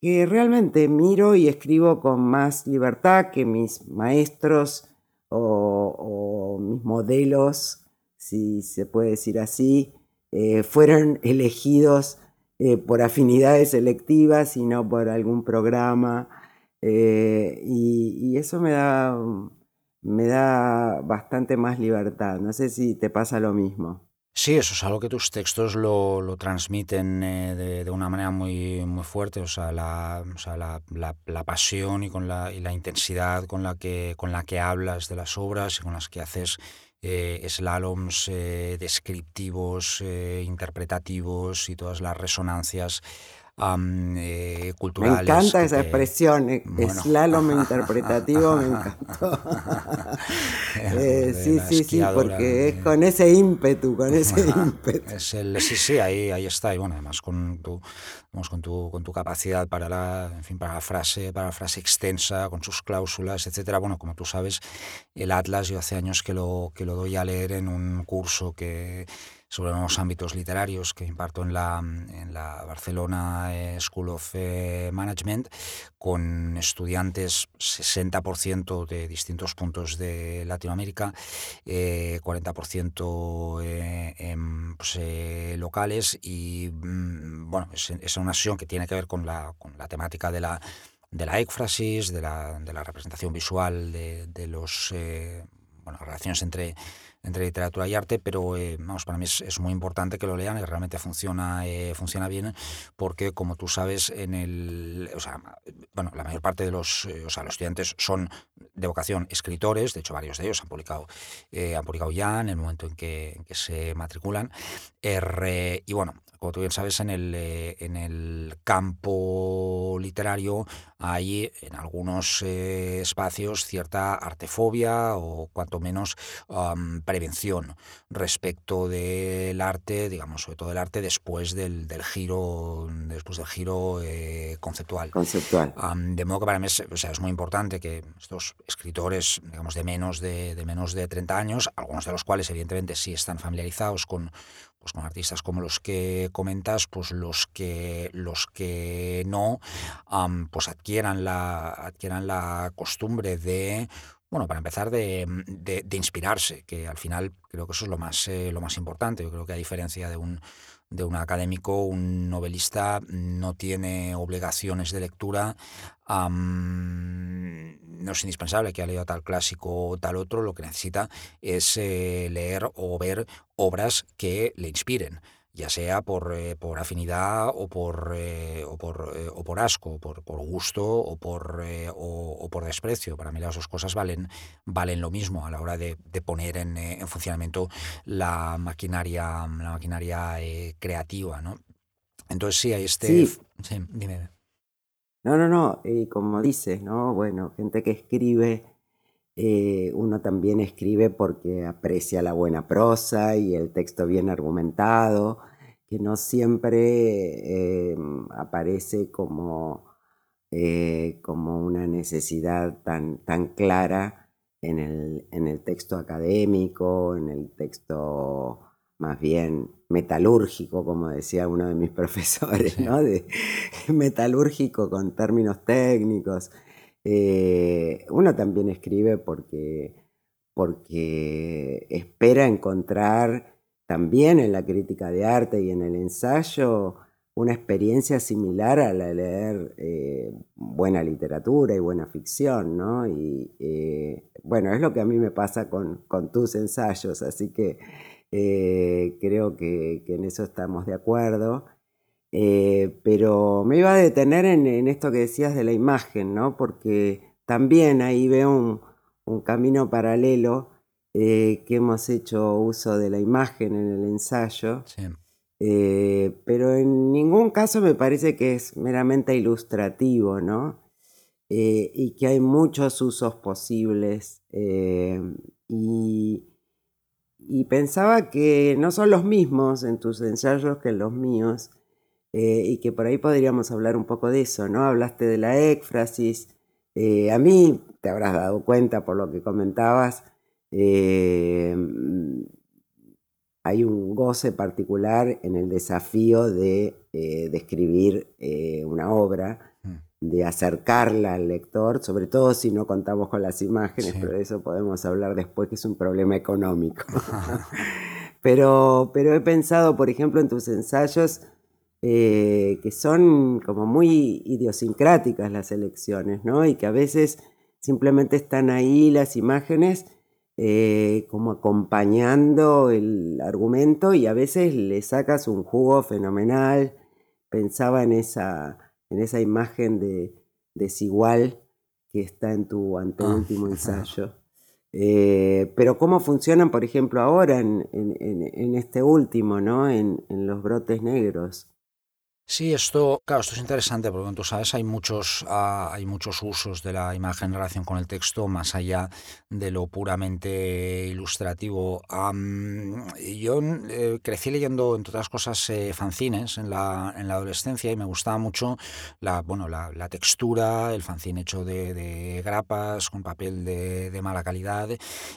que realmente miro y escribo con más libertad que mis maestros o, mis modelos, si se puede decir así, eh, fueron [laughs] elegidos eh, por afinidades selectivas y no por algún programa. Y, eso me da, me da bastante más libertad. No sé si te pasa lo mismo. Sí, eso es algo que tus textos lo, lo transmiten eh, de, de, una manera muy, muy fuerte, o sea, la, o sea, la, la, pasión y, con la, y la intensidad con la, que, con la que hablas de las obras y con las que haces eh, slaloms eh, descriptivos, interpretativos y todas las resonancias eh, culturales. Me encanta esa expresión, eh, slalom interpretativo, me encantó. [laughs] Eh, sí, sí, sí, porque es con ese ímpetu, con ese [laughs] ímpetu. Es el, sí, sí, ahí, ahí está, y bueno, además con tu, con tu, con tu capacidad para la, en fin, para la frase, para la frase extensa, con sus cláusulas, etcétera. Bueno, como tú sabes, el Atlas yo hace años que lo, que lo doy a leer en un curso que sobre nuevos ámbitos literarios que imparto en la, en la Barcelona eh, School of eh, Management con estudiantes 60% de distintos puntos de Latinoamérica, 40% eh, pues, locales y mm, bueno, es, una sesión que tiene que ver con la, con la temática de la de la éfrasis, de la, de la representación visual de, de los bueno, relaciones entre entre literatura y arte, pero eh, vamos, para mí es, muy importante que lo lean y realmente funciona, eh, funciona bien, porque como tú sabes, en el, o sea, bueno, la mayor parte de los, eh, o sea, los estudiantes son de vocación escritores, de hecho varios de ellos han publicado, han publicado ya en el momento en que, en que se matriculan, y bueno, como tú bien sabes, en el, eh, en el campo literario hay en algunos eh, espacios cierta artefobia o cuanto menos prevención respecto del arte, digamos, sobre todo el arte después del, del giro, después del giro eh, conceptual. Conceptual. de modo que para mí es, o sea, es muy importante que estos escritores, digamos, de menos de, de menos de 30 años, algunos de los cuales evidentemente sí están familiarizados con pues con artistas como los que comentas, pues los que los que no, pues adquieran la, adquieran la costumbre de bueno, para empezar, de, de, inspirarse, que al final creo que eso es lo más, eh, lo más importante. Yo creo que a diferencia de un, de un académico, un novelista no tiene obligaciones de lectura. no es indispensable que haya leído tal clásico o tal otro, lo que necesita es eh, leer o ver obras que le inspiren ya sea por, eh, por afinidad o por, eh, o por, eh, o por asco, por, por gusto o por, o, por desprecio. Para mí las dos cosas valen, valen lo mismo a la hora de, de poner en, en, funcionamiento la maquinaria, la maquinaria creativa. ¿no? Entonces sí, hay este... Sí. dime. No, no, no, y como dices, ¿no? Bueno, gente que escribe eh, uno también escribe porque aprecia la buena prosa y el texto bien argumentado, que no siempre eh, aparece como, eh, como una necesidad tan, tan clara en el, en el, texto académico, en el texto más bien metalúrgico, como decía uno de mis [laughs] profesores, ¿no? De, metalúrgico con términos técnicos. Eh, uno también escribe porque, porque espera encontrar también en la crítica de arte y en el ensayo una experiencia similar a la de leer eh, buena literatura y buena ficción, ¿no? Y eh, bueno, es lo que a mí me pasa con, tus ensayos, así que creo que, en eso estamos de acuerdo. Pero me iba a detener en, esto que decías de la imagen, ¿no? Porque también ahí veo un, un camino paralelo que hemos hecho uso de la imagen en el ensayo. Sí eh, pero en ningún caso me parece que es meramente ilustrativo, ¿no? Eh, y que hay muchos usos posibles. Eh, y, pensaba que no son los mismos en tus ensayos que en los míos, y que por ahí podríamos hablar un poco de eso, ¿no? Hablaste de la éfrasis. a mí, te habrás dado cuenta por lo que comentabas, hay un goce particular en el desafío de, eh, escribir eh, una obra, mm. de acercarla al lector, sobre todo si no contamos con las imágenes, pero de eso podemos hablar después, que es un problema económico. [laughs] [laughs] pero, pero he pensado, por ejemplo, en tus ensayos, eh, que son como muy idiosincráticas las elecciones, ¿no? Y que a veces simplemente están ahí las imágenes eh, como acompañando el argumento y a veces le sacas un jugo fenomenal. Pensaba en esa, en esa imagen de desigual que está en tu anteúltimo ah, [laughs] ensayo. Eh, pero cómo funcionan, por ejemplo, ahora en, en, este último, ¿no? En, los brotes negros. Sí, esto, claro, esto es interesante porque tú sabes, hay muchos, ah, hay muchos usos de la imagen en relación con el texto más allá de lo puramente ilustrativo. yo eh, crecí leyendo, entre otras cosas, eh, fanzines en la, en la adolescencia y me gustaba mucho la, bueno, la, textura, el fanzine hecho de, grapas con papel de, de mala calidad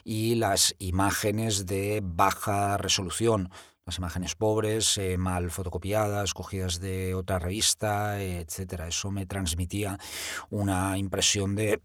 y las imágenes de baja resolución las imágenes pobres, eh, mal fotocopiadas, cogidas de otra revista, etcétera. Eso me transmitía una impresión [clears throat] de,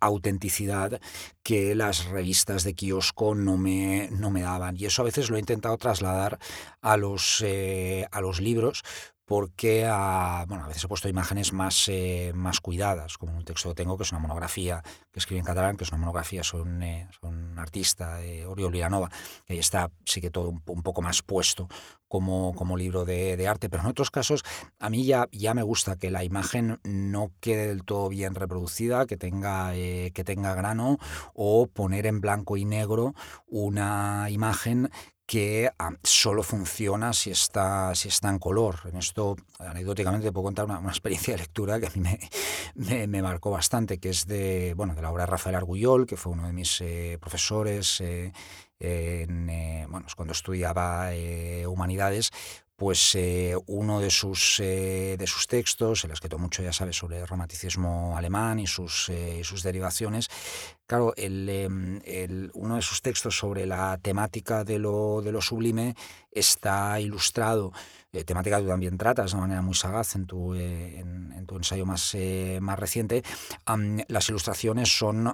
autenticidad que las revistas de kiosco no me, no me daban. Y eso a veces lo he intentado trasladar a los, eh, a los libros, porque a, bueno, a veces he puesto imágenes más, eh, más cuidadas, como un texto que tengo, que es una monografía que escribe en catalán, que es una monografía sobre un, eh, artista, eh, Oriol Vilanova, que ahí está, sí que todo un, poco más puesto como, como libro de, arte, pero en otros casos a mí ya, ya me gusta que la imagen no quede del todo bien reproducida, que tenga, que tenga grano, o poner en blanco y negro una imagen que ah, solo funciona si está, si está en color. En esto, anecdóticamente, puedo contar una, [laughs] experiencia de lectura que a mí me, me, marcó bastante, que es de, bueno, de la obra de Rafael Argullol, que fue uno de mis eh, profesores eh, en, eh, cuando estudiaba humanidades, pues uno de sus, de sus textos, en los que mucho ya sabes sobre el romanticismo alemán y sus, y sus derivaciones, Claro, em, uno de sus textos sobre la temática de lo, de lo sublime está ilustrado, eh, temática que tú también tratas de manera muy sagaz en tu, eh, en, tu ensayo más, eh, más reciente. las ilustraciones son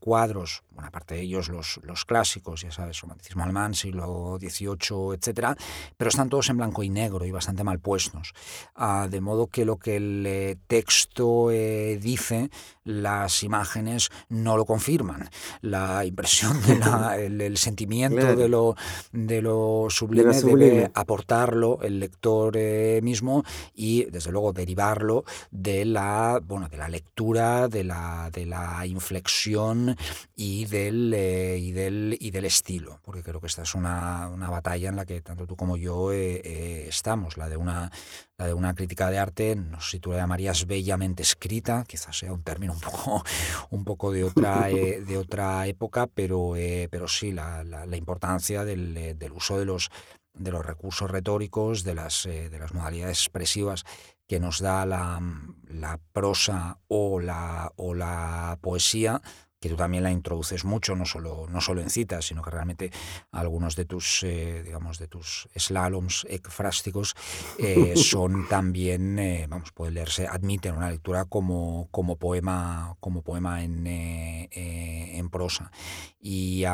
cuadros, bueno, aparte de ellos los, los clásicos, ya sabes, romanticismo alemán, siglo XVIII, etcétera, pero están todos en blanco y negro y bastante mal puestos. Ah, de modo que lo que el texto dice, las imágenes no lo confirman. La impresión, [laughs] el, sentimiento de, lo, de lo sublime, debe aportarlo el lector eh, mismo y, desde luego, derivarlo de la, bueno, de la lectura, de la, de la inflexión y del, eh, y, del, y del estilo. Porque creo que esta es una, una batalla en la que tanto tú como yo eh, estamos, la de una la de una crítica de arte, no sé si tú la llamarías bellamente escrita, quizás sea un término un poco, [laughs] un poco de, otra, eh, de otra época, pero, eh, pero sí, la, la, importancia del, eh, del, uso de los, de los recursos retóricos, de las, de las modalidades expresivas que nos da la, la prosa o la, o la poesía que tú también la introduces mucho, no solo, no solo en citas, sino que realmente algunos de tus, eh, digamos, de tus slaloms ecfrásticos eh, [laughs] son también, eh, vamos, puede leerse, admiten una lectura como, como poema, como poema en, en prosa. Y,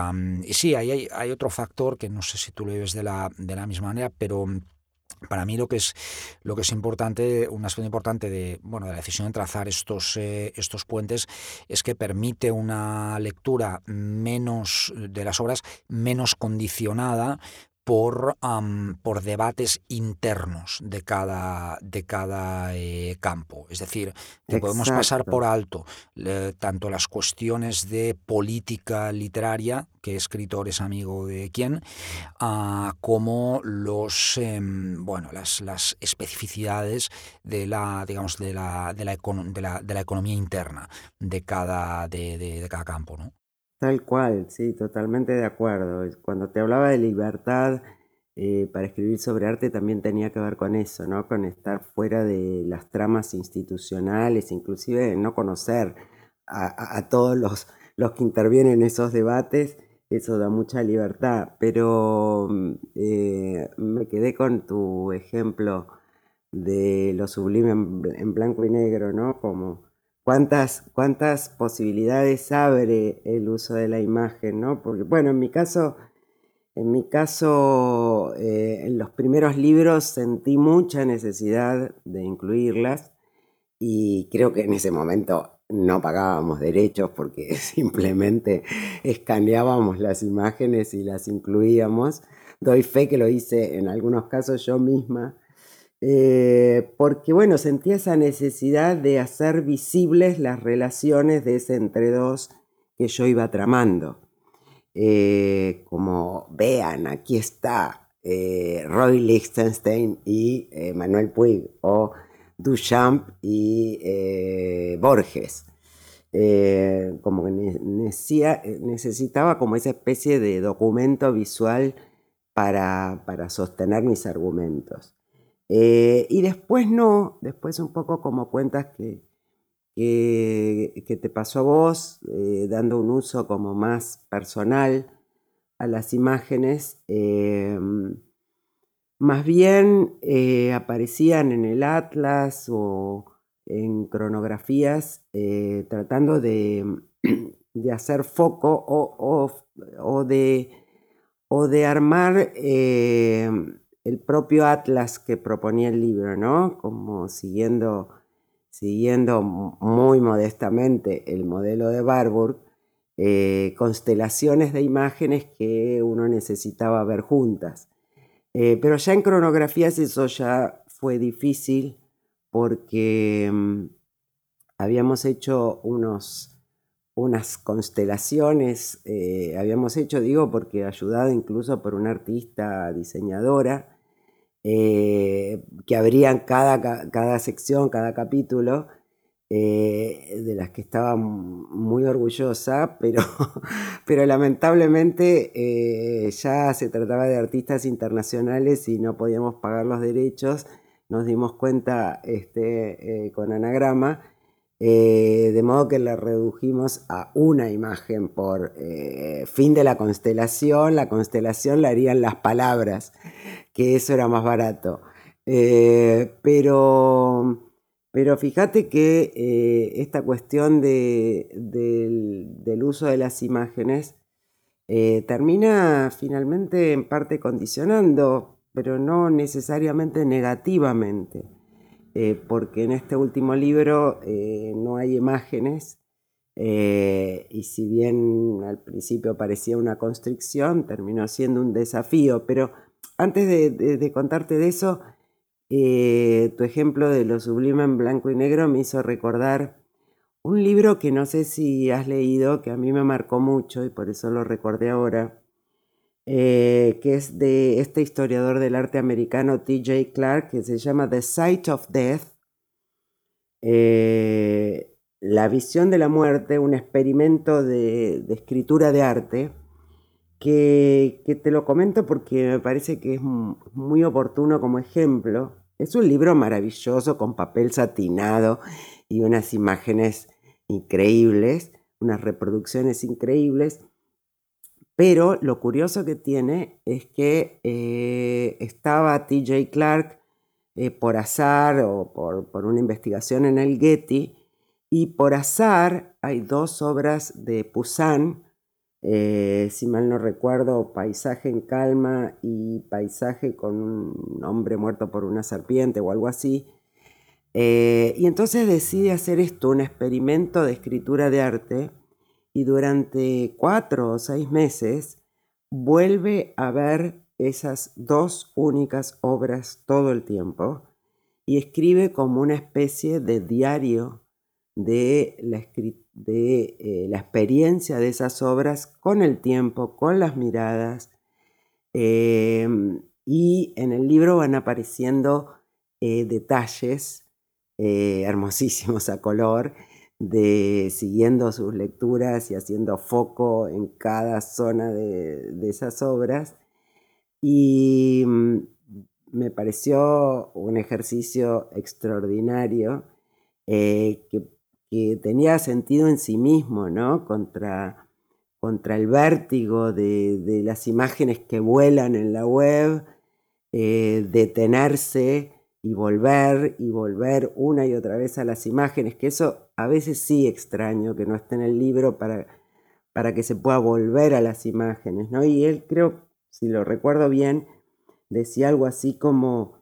sí, hay, hay, otro factor que no sé si tú lo ves de la, de la misma manera, pero para mí lo que es lo que es importante, un aspecto importante de, bueno, de la decisión de trazar estos, eh, estos puentes es que permite una lectura menos de las obras menos condicionada por, por debates internos de cada, de cada eh, campo. Es decir, que podemos pasar por alto tanto las cuestiones de política literaria, qué escritor es amigo de quién, ah, como los, em, bueno, las, las especificidades de la, digamos, de la, de la, de la, economía interna de cada, de, de cada campo. ¿no? Tal cual, sí, totalmente de acuerdo. Cuando te hablaba de libertad eh, para escribir sobre arte también tenía que ver con eso, ¿no? Con estar fuera de las tramas institucionales, inclusive no conocer a, todos los, los, que intervienen en esos debates, eso da mucha libertad. Pero mm, eh, me quedé con tu ejemplo de lo sublime en, en blanco y negro, ¿no? Como cuántas, cuántas posibilidades abre el uso de la imagen, ¿no? Porque, bueno, en mi caso, en mi caso, eh, en los primeros libros sentí mucha necesidad de incluirlas y creo que en ese momento no pagábamos derechos porque [laughs] simplemente escaneábamos las imágenes y las incluíamos. Doy fe que lo hice en algunos casos yo misma eh, porque bueno, sentía esa necesidad de hacer visibles las relaciones de ese entre dos que yo iba tramando. Eh, como vean, aquí está eh, Roy Lichtenstein y Manuel Puig, o Duchamp y Borges. como que necesitaba como esa especie de documento visual para sostener mis argumentos. Eh, y después no, después un poco como cuentas que, que, te pasó a vos, eh, dando un uso como más personal a las imágenes, eh, más bien aparecían en el atlas o en cronografías tratando de, [clears throat] de, hacer foco o, o, de, o de armar el propio atlas que proponía el libro, ¿no? Como siguiendo, siguiendo muy modestamente el modelo de Barbour, eh, constelaciones de imágenes que uno necesitaba ver juntas. Eh, pero ya en cronografías eso ya fue difícil porque mm, habíamos hecho unos, unas constelaciones, eh, habíamos hecho, digo, porque ayudado incluso por una artista diseñadora, eh, que abrían cada, cada, sección, cada capítulo, eh, de las que estaba muy orgullosa, pero, [laughs] pero lamentablemente ya se trataba de artistas internacionales y no podíamos pagar los derechos. Nos dimos cuenta este, con anagrama eh, de modo que la redujimos a una imagen por eh, fin de la constelación. La constelación la harían las palabras, que eso era más barato. Eh, pero, pero fíjate que esta cuestión del, del, uso de las imágenes termina finalmente en parte condicionando, pero no necesariamente negativamente. Eh, porque en este último libro eh, no hay imágenes eh, y si bien al principio parecía una constricción, terminó siendo un desafío. Pero antes de, contarte de eso, tu ejemplo de lo sublime en blanco y negro me hizo recordar un libro que no sé si has leído, que a mí me marcó mucho y por eso lo recordé ahora, eh, que es de este historiador del arte americano T.J. Clark, que se llama The Sight of Death, eh, la visión de la muerte, un experimento de, escritura de arte, que, te lo comento porque me parece que es muy oportuno como ejemplo. Es un libro maravilloso con papel satinado y unas imágenes increíbles, unas reproducciones increíbles. Pero lo curioso que tiene es que eh, estaba TJ Clark eh, por azar o por, por, una investigación en el Getty, y por azar hay dos obras de Poussin, eh, si mal no recuerdo, Paisaje en calma y Paisaje con un hombre muerto por una serpiente o algo así. Y entonces decide hacer esto, un experimento de escritura de arte, y durante cuatro o seis meses vuelve a ver esas dos únicas obras todo el tiempo y escribe como una especie de diario de la, de, eh, la experiencia de esas obras con el tiempo, con las miradas. Em, y en el libro van apareciendo eh, detalles eh, hermosísimos a color, de siguiendo sus lecturas y haciendo foco en cada zona de, esas obras. Y mm, me pareció un ejercicio extraordinario que que tenía sentido en sí mismo, ¿no? Contra, contra el vértigo de, las imágenes que vuelan en la web, eh, detenerse y volver y volver una y otra vez a las imágenes, que eso a veces sí extraño que no esté en el libro para, para que se pueda volver a las imágenes, ¿no? Y él creo, si lo recuerdo bien, decía algo así como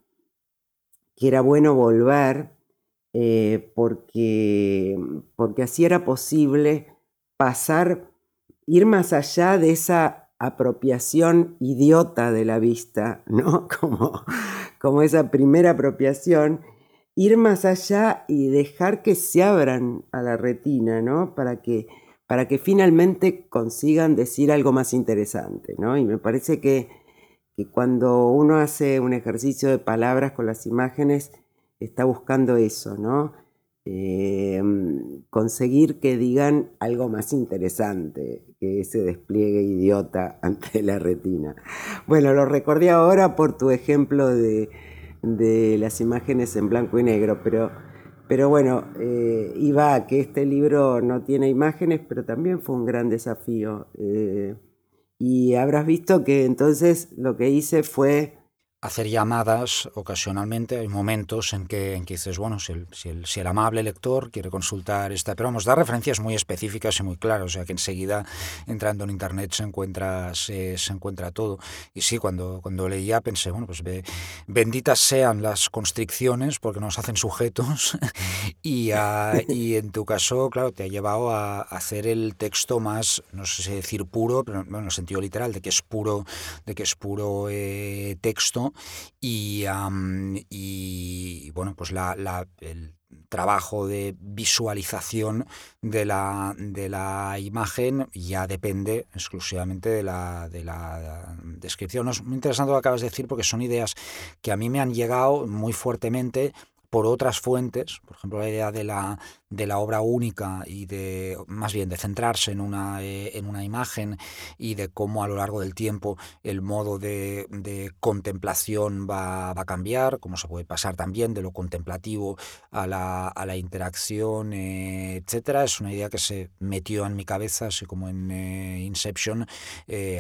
que era bueno volver eh, porque, porque así era posible pasar, ir más allá de esa apropiación idiota de la vista, ¿no? [laughs] Como, como esa primera apropiación, ir más allá y dejar que se abran a la retina, ¿no? Para que, para que finalmente consigan decir algo más interesante, ¿no? Y me parece que, que cuando uno hace un ejercicio de palabras con las imágenes, está buscando eso, ¿no? Em, conseguir que digan algo más interesante que ese despliegue idiota [laughs] ante la retina. Bueno, lo recordé ahora por tu ejemplo de, las imágenes en blanco y negro, pero, pero bueno, eh, iba que este libro no tiene imágenes, pero también fue un gran desafío. Eh, y habrás visto que entonces lo que hice fue hacer llamadas ocasionalmente. Hay momentos en que, en que dices, bueno, si el, si, el, amable lector quiere consultar esta... Pero vamos, da referencias muy específicas y muy claras, o sea que enseguida entrando en Internet se encuentra, se, encuentra todo. Y sí, cuando, cuando leía pensé, bueno, pues benditas sean las constricciones porque nos hacen sujetos [laughs] y, [laughs] y en tu caso, claro, te ha llevado a hacer el texto más, no sé si decir puro, pero bueno, en el sentido literal, de que es puro, de que es puro eh, texto y, bueno, pues el trabajo de visualización de la, de la imagen ya depende exclusivamente de la, de la descripción. es muy interesante lo que acabas de decir porque son ideas que a mí me han llegado muy fuertemente por otras fuentes, por ejemplo la idea de la, de la obra única y de, más bien, de centrarse en una, eh, en una imagen y de cómo a lo largo del tiempo el modo de, contemplación va, a cambiar, cómo se puede pasar también de lo contemplativo a la, a la interacción, eh, etcétera. Es una idea que se metió en mi cabeza, así como en eh, Inception,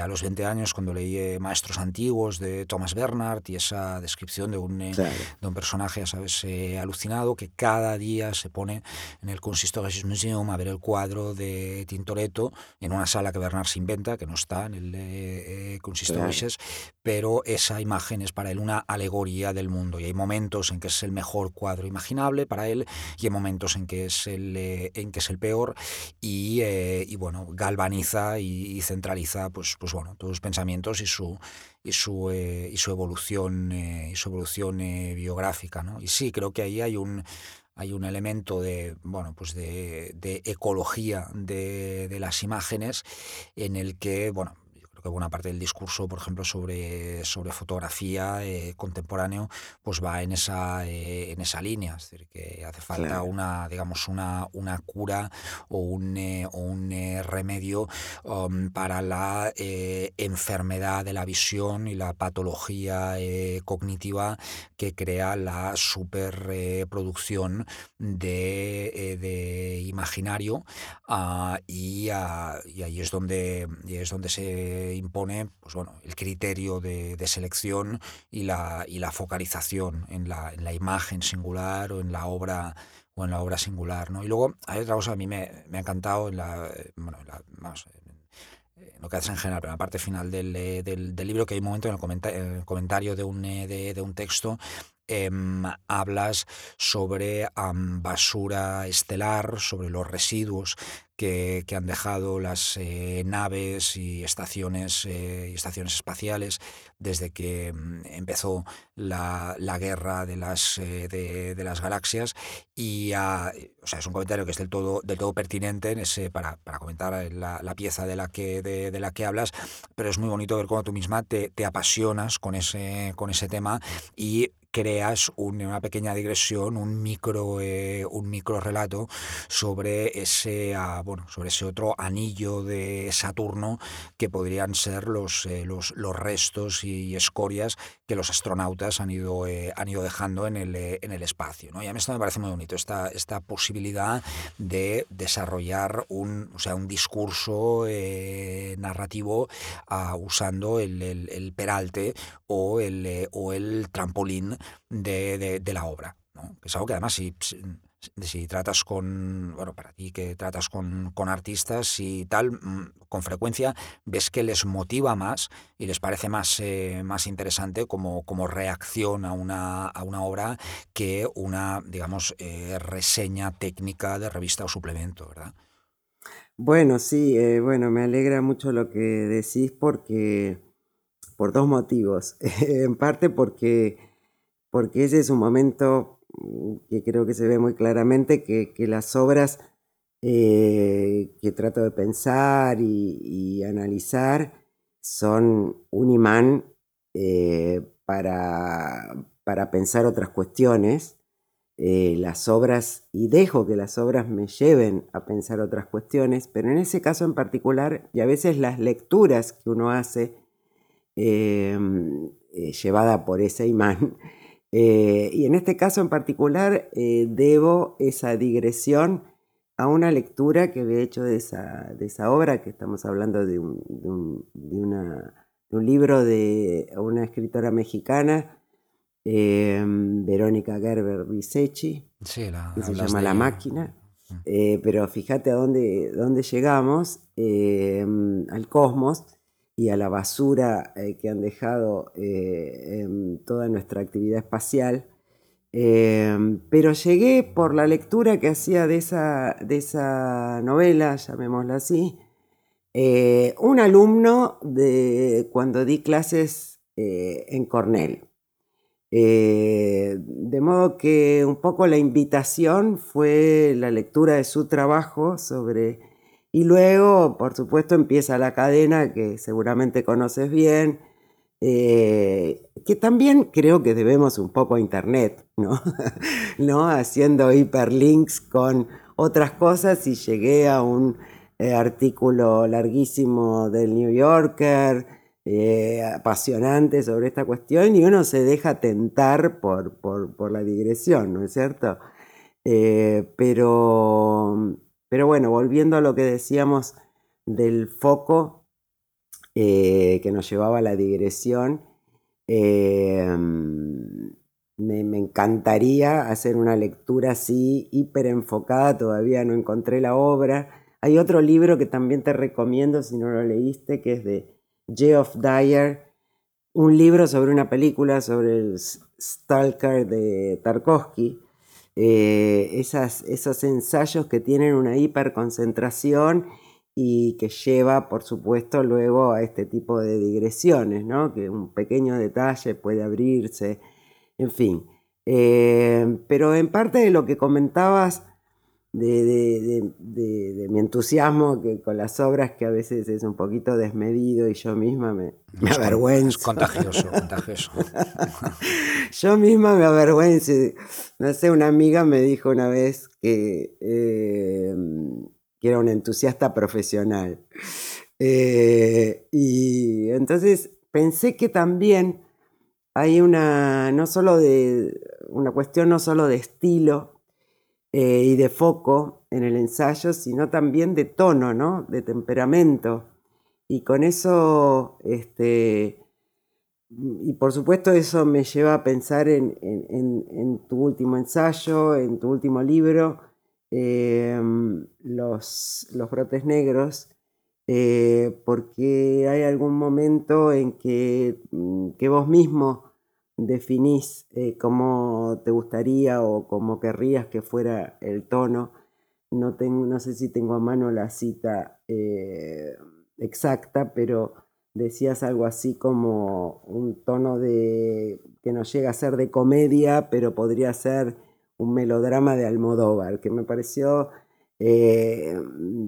a los 20 años, cuando leí Maestros Antiguos de Thomas Bernard y esa descripción de un, de un personaje, ¿sabes?, alucinado que cada día se pone en el Kunsthistorisches Museum a ver el cuadro de Tintoretto en una sala que Bernard se inventa, que no está en el eh, eh pero esa imagen es para él una alegoría del mundo y hay momentos en que es el mejor cuadro imaginable para él y hay momentos en que es el, eh, en que es el peor y, eh, y bueno, galvaniza y, centraliza pues, pues bueno, todos los pensamientos y su, y su, y su evolución, y su evolución biográfica. ¿no? Y sí, creo que ahí hay un, hay un elemento de, bueno, pues de, ecología de, las imágenes en el que, bueno, buena parte del discurso, por ejemplo, sobre, sobre fotografía contemporáneo, pues va en esa, en esa línea. Es decir, que hace falta una, digamos, una, una cura o un, un remedio um, para la enfermedad de la visión y la patología cognitiva que crea la superproducción de, de imaginario ah, y, ah, y, ahí es donde, es donde se impone pues bueno, el criterio de, selección y la, y la focalización en la, en la, imagen singular o en la obra o en la obra singular. ¿no? Y luego hay otra cosa que a mí me, me ha encantado en la, bueno, la, lo que haces en general, pero en la parte final del, del, libro, que hay un momento en el, comentario de un, de un texto Em, hablas sobre basura estelar, sobre los residuos que, han dejado las eh, naves y estaciones, eh, estaciones espaciales desde que mm, empezó la, guerra de las, eh, de, las galaxias. Y o sea, es un comentario que es del todo, del todo pertinente en ese, para, para comentar la, pieza de la, que, de, la que hablas, pero es muy bonito ver cómo tú misma te, te apasionas con ese, con ese tema y creas una pequeña digresión, un micro, eh, un micro relato sobre ese, ah, bueno, sobre ese otro anillo de Saturno que podrían ser los, eh, los, los, restos y escorias que los astronautas han ido, eh, han ido dejando en el, en el espacio. ¿no? Y a mí esto me parece muy bonito, esta, esta posibilidad de desarrollar un, o sea, un discurso narrativo ah, usando el, el, peralte o el, o el trampolín de, la obra. ¿no? es algo que además si, si, tratas con, bueno, para ti que tratas con, artistas y tal, mm, con frecuencia ves que les motiva más y les parece más, eh, más interesante como, como reacción a una, a una obra que una, digamos, eh, reseña técnica de revista o suplemento, ¿verdad? Bueno, sí, eh, bueno, me alegra mucho lo que decís porque, por dos motivos. [laughs] en parte porque porque ese es un momento mm, que creo que se ve muy claramente que, las obras eh, que trato de pensar y, analizar son un imán eh, para, para, pensar otras cuestiones. Eh, las obras, y dejo que las obras me lleven a pensar otras cuestiones, pero en ese caso en particular, y a veces las lecturas que uno hace, llevada por ese imán, eh, y en este caso en particular eh, debo esa digresión a una lectura que había hecho de esa, de esa obra, que estamos hablando de un, de un, libro de una escritora mexicana, eh, Verónica Gerber Risechi, que se llama La Máquina. Mm. pero fíjate a dónde, dónde llegamos, al cosmos y a la basura eh, que han dejado eh, toda nuestra actividad espacial. Em, pero llegué por la lectura que hacía de esa, de esa novela, llamémosla así, eh, un alumno de cuando di clases en Cornell. de modo que un poco la invitación fue la lectura de su trabajo sobre y luego, por supuesto, empieza la cadena que seguramente conoces bien, eh, que también creo que debemos un poco a Internet, ¿no? [laughs] ¿no? Haciendo hiperlinks con otras cosas y llegué a un eh, artículo larguísimo del New Yorker, eh, apasionante sobre esta cuestión y uno se deja tentar por, por, por la digresión, ¿no es cierto? pero pero bueno, volviendo a lo que decíamos del foco eh, que nos llevaba a la digresión, em, me, encantaría hacer una lectura así, hiper enfocada, todavía no encontré la obra. Hay otro libro que también te recomiendo si no lo leíste, que es de Geoff Dyer, un libro sobre una película sobre el Stalker de Tarkovsky eh, esas, esos ensayos que tienen una hiperconcentración y que lleva, por supuesto, luego a este tipo de digresiones, ¿no? que un pequeño detalle puede abrirse, en fin. Eh, pero en parte de lo que comentabas de, mi entusiasmo que con las obras que a veces es un poquito desmedido y yo misma me, me avergüenzo. Es contagioso, contagioso. [laughs] yo misma me avergüenzo. No sé, una amiga me dijo una vez que, eh, que era un entusiasta profesional. Eh, y entonces pensé que también hay una, no solo de, una cuestión no solo de estilo, eh, y de foco en el ensayo, sino también de tono, ¿no? de temperamento. Y con eso, este, y por supuesto eso me lleva a pensar en, tu último ensayo, en tu último libro, em, los, los, brotes negros, eh, porque hay algún momento en que, mm, que vos mismo definís eh, cómo te gustaría o cómo querrías que fuera el tono. No, tengo, no sé si tengo a mano la cita eh, exacta, pero decías algo así como un tono de que no llega a ser de comedia, pero podría ser un melodrama de Almodóvar, que me pareció eh,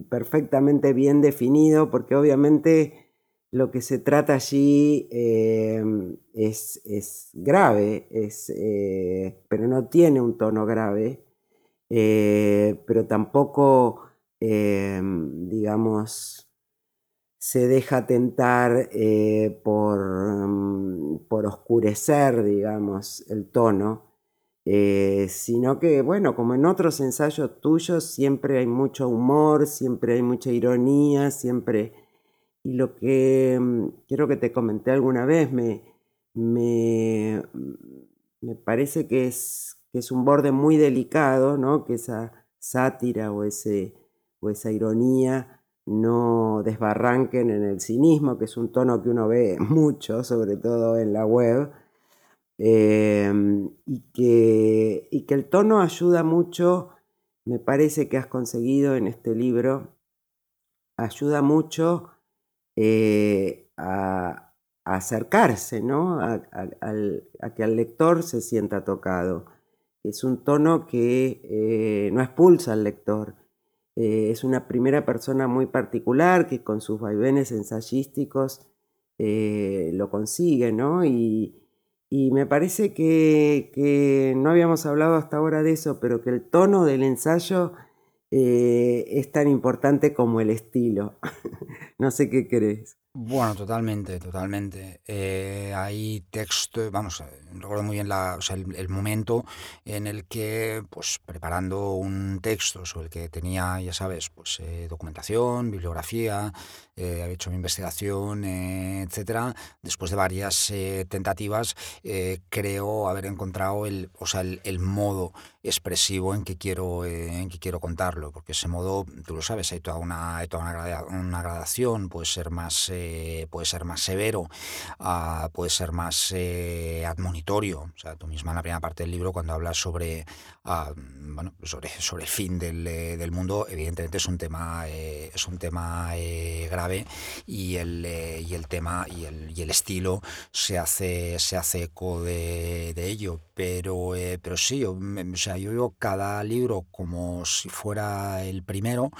perfectamente bien definido, porque obviamente lo que se trata allí em, es, grave, es, eh, pero no tiene un tono grave, eh, pero tampoco, digamos, se deja tentar eh, por, mm, por, oscurecer, digamos, el tono, sino que, bueno, como en otros ensayos tuyos, siempre hay mucho humor, siempre hay mucha ironía, siempre y lo que mm, quiero que te comenté alguna vez, me, me, me parece que es, que es un borde muy delicado, ¿no? que esa sátira o, ese, o esa ironía no desbarranquen en el cinismo, que es un tono que uno ve [laughs] mucho, sobre todo en la web, em, y, que, y que el tono ayuda mucho, me parece que has conseguido en este libro, ayuda mucho eh, a, acercarse, ¿no? A, que al lector se sienta tocado. Es un tono que eh, no expulsa al lector. Eh, es una primera persona muy particular que con sus vaivenes ensayísticos lo consigue, ¿no? Y, me parece que, no habíamos hablado hasta ahora de eso, pero que el tono del ensayo es tan importante como el estilo. [laughs] No sé qué crees. Bueno, totalmente, totalmente. Eh, hay texto, vamos, recuerdo muy bien la, el, momento en el que, pues, preparando un texto sobre el que tenía, ya sabes, pues, eh, documentación, bibliografía, eh, había hecho mi investigación, etcétera. Después de varias tentativas, creo haber encontrado el, o sea, el, modo expresivo en que quiero, en que quiero contarlo, porque ese modo, tú lo sabes, hay toda una, hay toda una, gradación puede ser más, eh, puede ser más severo, ah, puede ser más eh, admonitorio. O sea, tú misma en la primera parte del libro, cuando hablas sobre, ah, bueno, sobre, sobre el fin del, eh, del, mundo, evidentemente es un tema, es un tema grave y el, y el tema y el, y el, estilo se hace, se hace eco de, de ello. Pero, pero sí, yo, o sea, yo veo cada libro como si fuera el primero,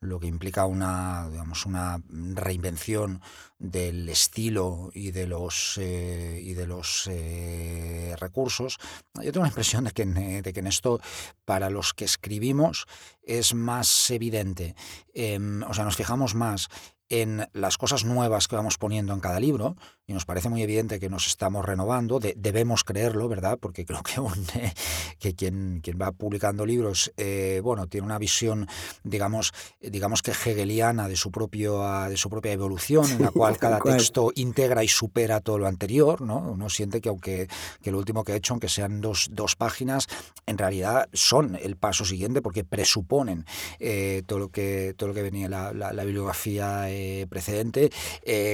lo que implica una, digamos, una reinvención del estilo y de los, eh, y de los eh, recursos. Yo tengo la impresión de que, en, de que en esto, para los que escribimos, es más evidente. Em, o sea, nos fijamos más en las cosas nuevas que vamos poniendo en cada libro, y nos parece muy evidente que nos estamos renovando, debemos creerlo, ¿verdad? Porque creo que, [laughs] que quien, quien va publicando libros, eh, bueno, tiene una visión, digamos, digamos que hegeliana de su, propio, de su propia evolución, en la [laughs] cual cada texto integra y supera todo lo anterior, ¿no? Uno siente que aunque que lo último que he hecho, aunque sean dos, dos páginas, en realidad son el paso siguiente porque presuponen eh, todo, lo que, todo lo que venía la, la, bibliografía eh, precedente.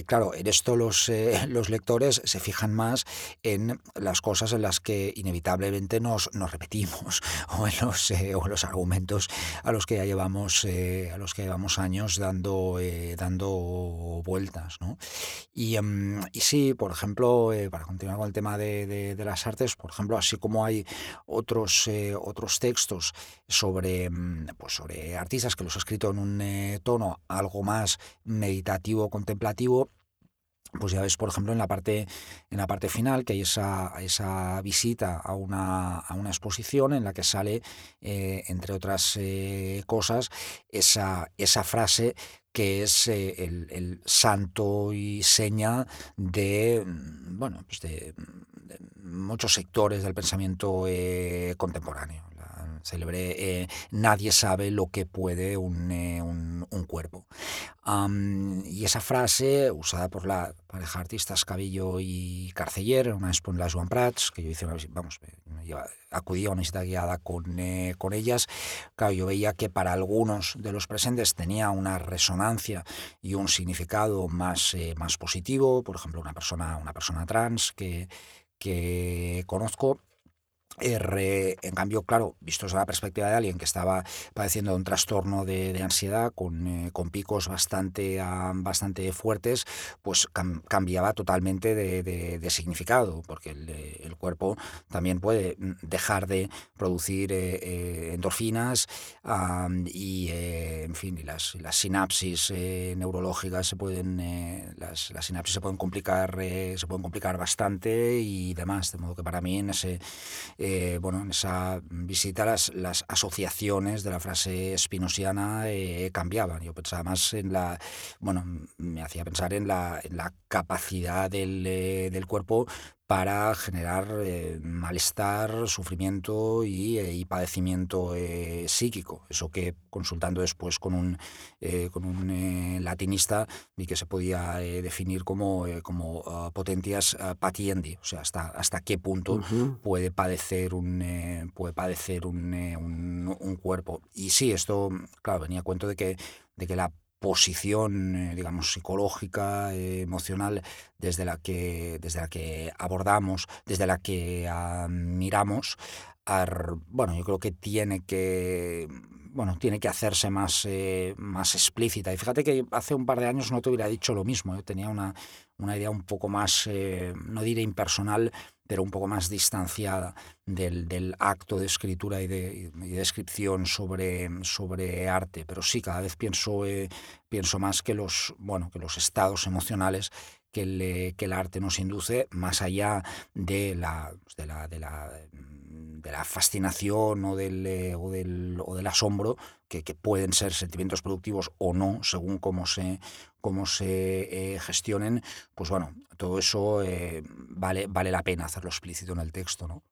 claro, en esto los los lectores se fijan más en las cosas en las que inevitablemente nos, repetimos [laughs] o en, los, eh, argumentos a los que ya llevamos, a los que llevamos años dando, dando vueltas. ¿no? Y, em, sí, por ejemplo, para continuar con el tema de, las artes, por ejemplo, así como hay otros, otros textos sobre, mm, pues sobre artistas que los ha escrito en un tono algo más meditativo, contemplativo, pues ya ves, por ejemplo, en la parte, en la parte final, que hay esa, esa visita a una, a una exposición en la que sale, eh, entre otras eh, cosas, esa, esa frase que es eh, el, santo y seña de, mm, bueno, pues de, muchos sectores del pensamiento contemporáneo célebre, nadie sabe lo que puede un, un, un cuerpo. Y esa frase, usada por la pareja artistas Cabillo y Carceller, una expo en las Joan Prats, que yo hice una vamos, acudí a una visita guiada con, eh, con ellas, claro, yo veía que para algunos de los presentes tenía una resonancia y un significado más, eh, más positivo, por ejemplo, una persona, una persona trans que, que conozco en cambio, claro, visto desde la perspectiva de alguien que estaba padeciendo un trastorno de, ansiedad con, eh, con, picos bastante, bastante fuertes, pues cambiaba totalmente de, significado, porque el, cuerpo también puede mm, dejar de producir eh, eh, endorfinas y, en fin, las, las sinapsis neurológicas se pueden, las, las, sinapsis se pueden complicar, se pueden complicar bastante y demás, de modo que para mí en ese eh, bueno, en esa visita las, las asociaciones de la frase spinosiana eh, cambiaban. Yo pensaba más en la, bueno, me hacía pensar en la, en la capacidad del, eh, del cuerpo para generar eh, malestar, sufrimiento y, eh, padecimiento eh, psíquico. Eso que consultando después con un, con un latinista vi que se podía definir como, como ah, potentias uh, patiendi, o sea, hasta, hasta qué punto puede padecer, un, puede padecer un, un, un, cuerpo. Y sí, esto, claro, venía a cuento de que, de que la posición, eh, digamos, psicológica, emocional, desde la que, desde la que abordamos, desde la que ah, miramos, bueno, yo creo que tiene que bueno, tiene que hacerse más, eh, más explícita. Y fíjate que hace un par de años no te hubiera dicho lo mismo. Yo ¿eh? tenía una, una idea un poco más, no diré impersonal, pero un poco más distanciada del, del acto de escritura y de, descripción sobre, sobre arte. Pero sí, cada vez pienso, eh, pienso más que los, bueno, que los estados emocionales que el, que el arte nos induce, más allá de la, de la, de la de la fascinación o del, eh, o del, o del asombro, que, que, pueden ser sentimientos productivos o no, según cómo se, cómo se eh, gestionen, pues bueno, todo eso eh, vale, vale la pena hacerlo explícito en el texto, ¿no?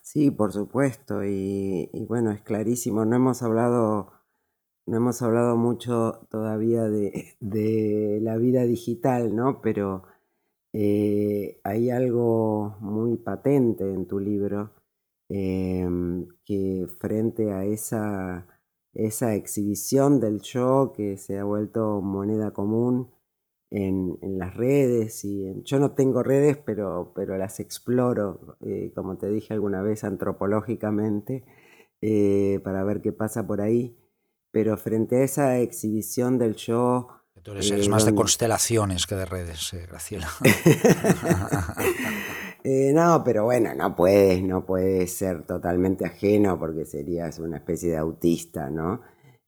Sí, por supuesto, y, bueno, es clarísimo, no hemos hablado, no hemos hablado mucho todavía de, de la vida digital, ¿no? Pero hay algo muy patente en tu libro Em, que frente a esa, esa exhibición del yo que se ha vuelto moneda común en, las redes, y yo no tengo redes, pero, pero las exploro, eh, como te dije alguna vez, antropológicamente, eh, para ver qué pasa por ahí. Pero frente a esa exhibición del yo... Tú eres, más de constelaciones que de redes, eh, Graciela. [laughs] [laughs] Eh, no, pero bueno, no puedes, no puedes ser totalmente ajeno porque serías una especie de autista, ¿no?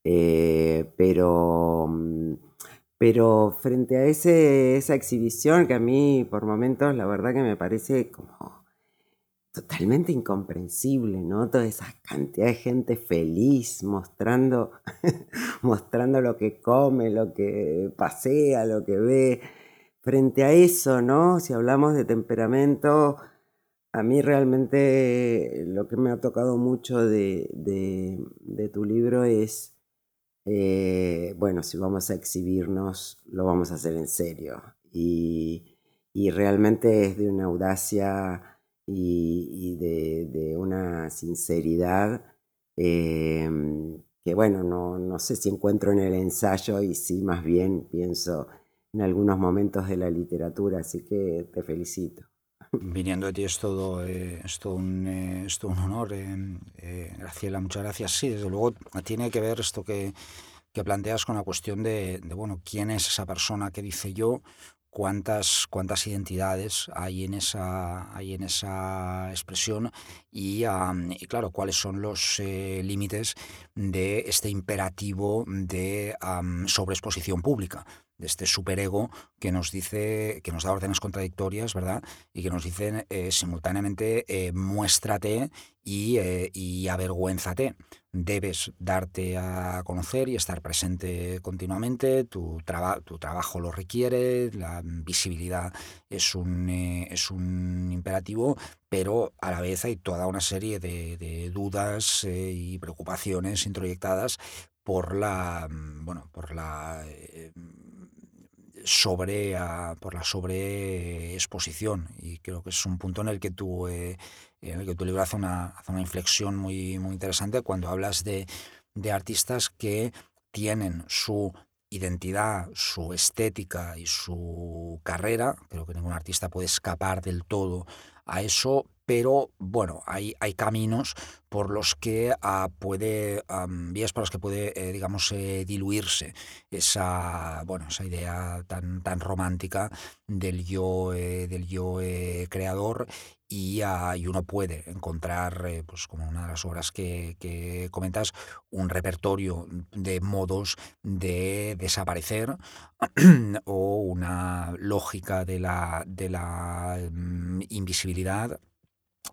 Eh, pero, mm, pero frente a ese, esa exhibición que a mí por momentos la verdad que me parece como totalmente incomprensible, ¿no? Toda esa cantidad de gente feliz mostrando, [laughs] mostrando lo que come, lo que pasea, lo que ve frente a eso, ¿no? Si hablamos de temperamento, a mí realmente lo que me ha tocado mucho de, tu libro es, eh, bueno, si vamos a exhibirnos, lo vamos a hacer en serio. Y, realmente es de una audacia y, de, una sinceridad eh, que, bueno, no, no sé si encuentro en el ensayo y sí, más bien pienso en algunos momentos de la literatura, así que te felicito. Viniendo de ti es todo, eh, es todo, un, eh, un, honor, Graciela, muchas gracias. Sí, desde luego tiene que ver esto que, que planteas con la cuestión de, de, bueno, quién es esa persona que dice yo, cuántas, cuántas identidades hay en esa, hay en esa expresión y, claro, cuáles son los eh, límites de este imperativo de sobreexposición pública de este superego que nos dice, que nos da órdenes contradictorias, ¿verdad? Y que nos dicen eh, simultáneamente eh, muéstrate y, eh, y avergüénzate. Debes darte a conocer y estar presente continuamente, tu, tu trabajo lo requiere, la visibilidad es un, es un imperativo, pero a la vez hay toda una serie de, dudas y preocupaciones introyectadas por la, bueno, por la sobre, por la sobreexposición. Y creo que es un punto en el que tu, eh, en el que tu libro hace una, hace una inflexión muy, muy interesante cuando hablas de, de artistas que tienen su identidad, su estética y su carrera. Creo que ningún artista puede escapar del todo a eso, pero bueno, hay, hay caminos por los que ah, puede, vías por las que puede, eh, digamos, eh, diluirse esa, bueno, esa idea tan, tan romántica del yo, eh, del yo creador. Y, y, uno puede encontrar, pues como una de las obras que, que, comentas, un repertorio de modos de desaparecer [clears throat] o una lógica de la, de la mm, invisibilidad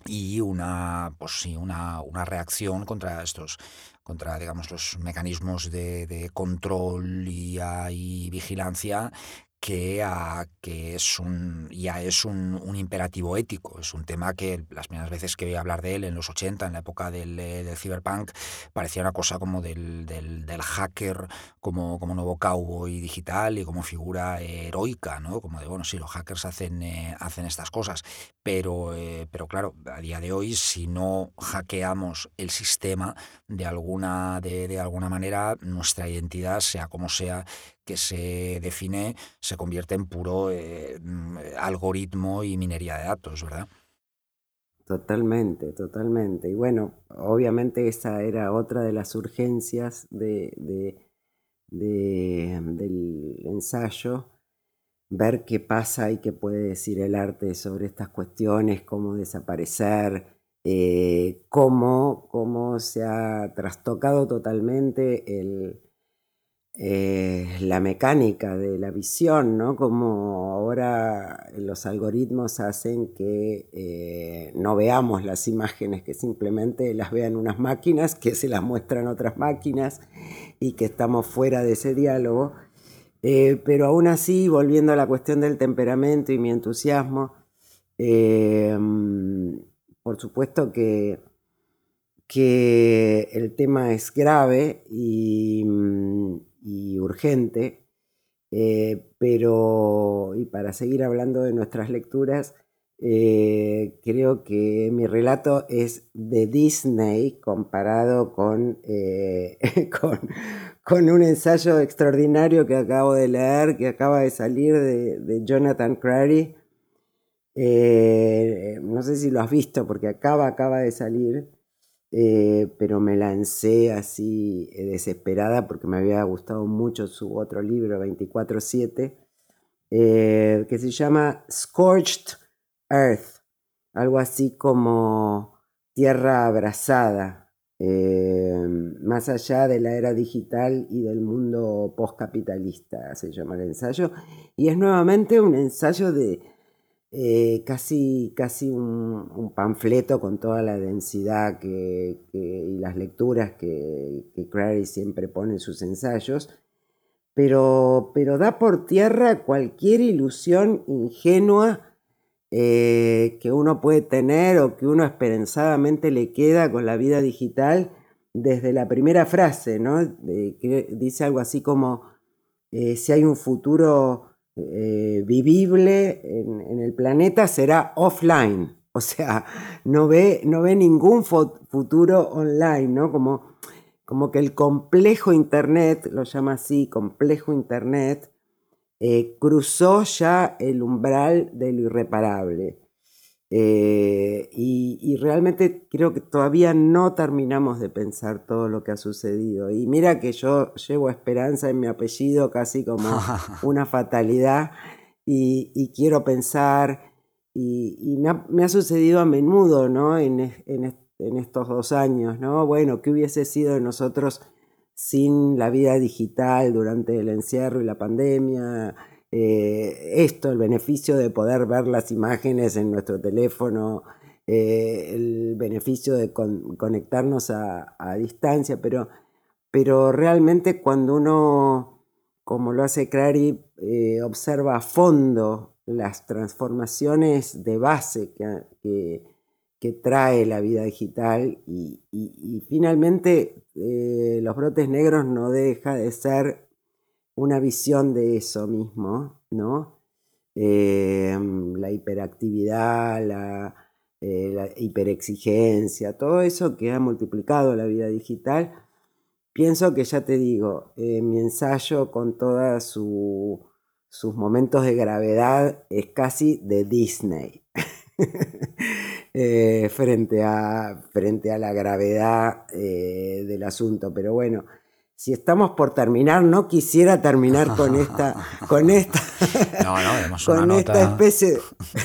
y una, pues sí, una, una reacción contra estos contra digamos los mecanismos de, de control y, y, vigilancia que, que es un, ya es un, un, imperativo ético. Es un tema que las primeras veces que a hablar de él, en los 80, en la época del, eh, del cyberpunk, parecía una cosa como del, del, del, hacker, como, como nuevo cowboy digital y como figura heroica, ¿no? Como de, bueno, sí, los hackers hacen, eh, hacen estas cosas, pero, eh, pero claro, a día de hoy, si no hackeamos el sistema de alguna, de, de alguna manera, nuestra identidad, sea como sea, que se define se convierte en puro eh, mm, algoritmo y minería de datos, ¿verdad? Totalmente, totalmente. Y bueno, obviamente esa era otra de las urgencias de, del ensayo, ver qué pasa y qué puede decir el arte sobre estas cuestiones, cómo desaparecer, eh, cómo, cómo se ha trastocado totalmente el, eh, la mecánica de la visión, ¿no? Como ahora los algoritmos hacen que eh, no veamos las imágenes, que simplemente las vean unas máquinas, que se las muestran otras máquinas y que estamos fuera de ese diálogo. Eh, pero aún así, volviendo a la cuestión del temperamento y mi entusiasmo, por supuesto que, que el tema es grave y y urgente, eh, pero, y para seguir hablando de nuestras lecturas, eh, creo que mi relato es de Disney comparado con, eh, [laughs] con, con, un ensayo extraordinario que acabo de leer, que acaba de salir de, Jonathan Crary. no sé si lo has visto porque acaba, acaba de salir. Eh, pero me lancé así eh, desesperada porque me había gustado mucho su otro libro, 24-7, eh, que se llama Scorched Earth, algo así como tierra abrasada, más allá de la era digital y del mundo postcapitalista, se llama el ensayo, y es nuevamente un ensayo de eh, casi, casi un, panfleto con toda la densidad y las lecturas que, que Crary siempre pone en sus ensayos, pero, pero da por tierra cualquier ilusión ingenua eh, que uno puede tener o que uno esperanzadamente le queda con la vida digital desde la primera frase, ¿no? que dice algo así como, eh, si hay un futuro eh, vivible en, el planeta será offline. O sea, no ve, no ve ningún futuro online, ¿no? Como, como que el complejo Internet, lo llama así, complejo Internet, eh, cruzó ya el umbral de lo irreparable. Eh, y, realmente creo que todavía no terminamos de pensar todo lo que ha sucedido. Y mira que yo llevo esperanza en mi apellido casi como [laughs] una fatalidad y, quiero pensar, y, me, ha, sucedido a menudo ¿no? en, en, estos dos años, ¿no? Bueno, ¿qué hubiese sido de nosotros sin la vida digital durante el encierro y la pandemia? Eh, esto, el beneficio de poder ver las imágenes en nuestro teléfono, eh, el beneficio de conectarnos a, distancia, pero, pero realmente cuando uno, como lo hace Clary, eh, observa a fondo las transformaciones de base que, que, trae la vida digital y, y finalmente los brotes negros no deja de ser una visión de eso mismo, ¿no? Em, la hiperactividad, la, eh, la, hiperexigencia, todo eso que ha multiplicado la vida digital. Pienso que ya te digo, eh, mi ensayo con todos sus momentos de gravedad es casi de Disney. [laughs] Eh, frente, a, frente a la gravedad del asunto. Pero bueno, si estamos por terminar, no quisiera terminar con esta, [laughs] con esta, [laughs] con esta especie,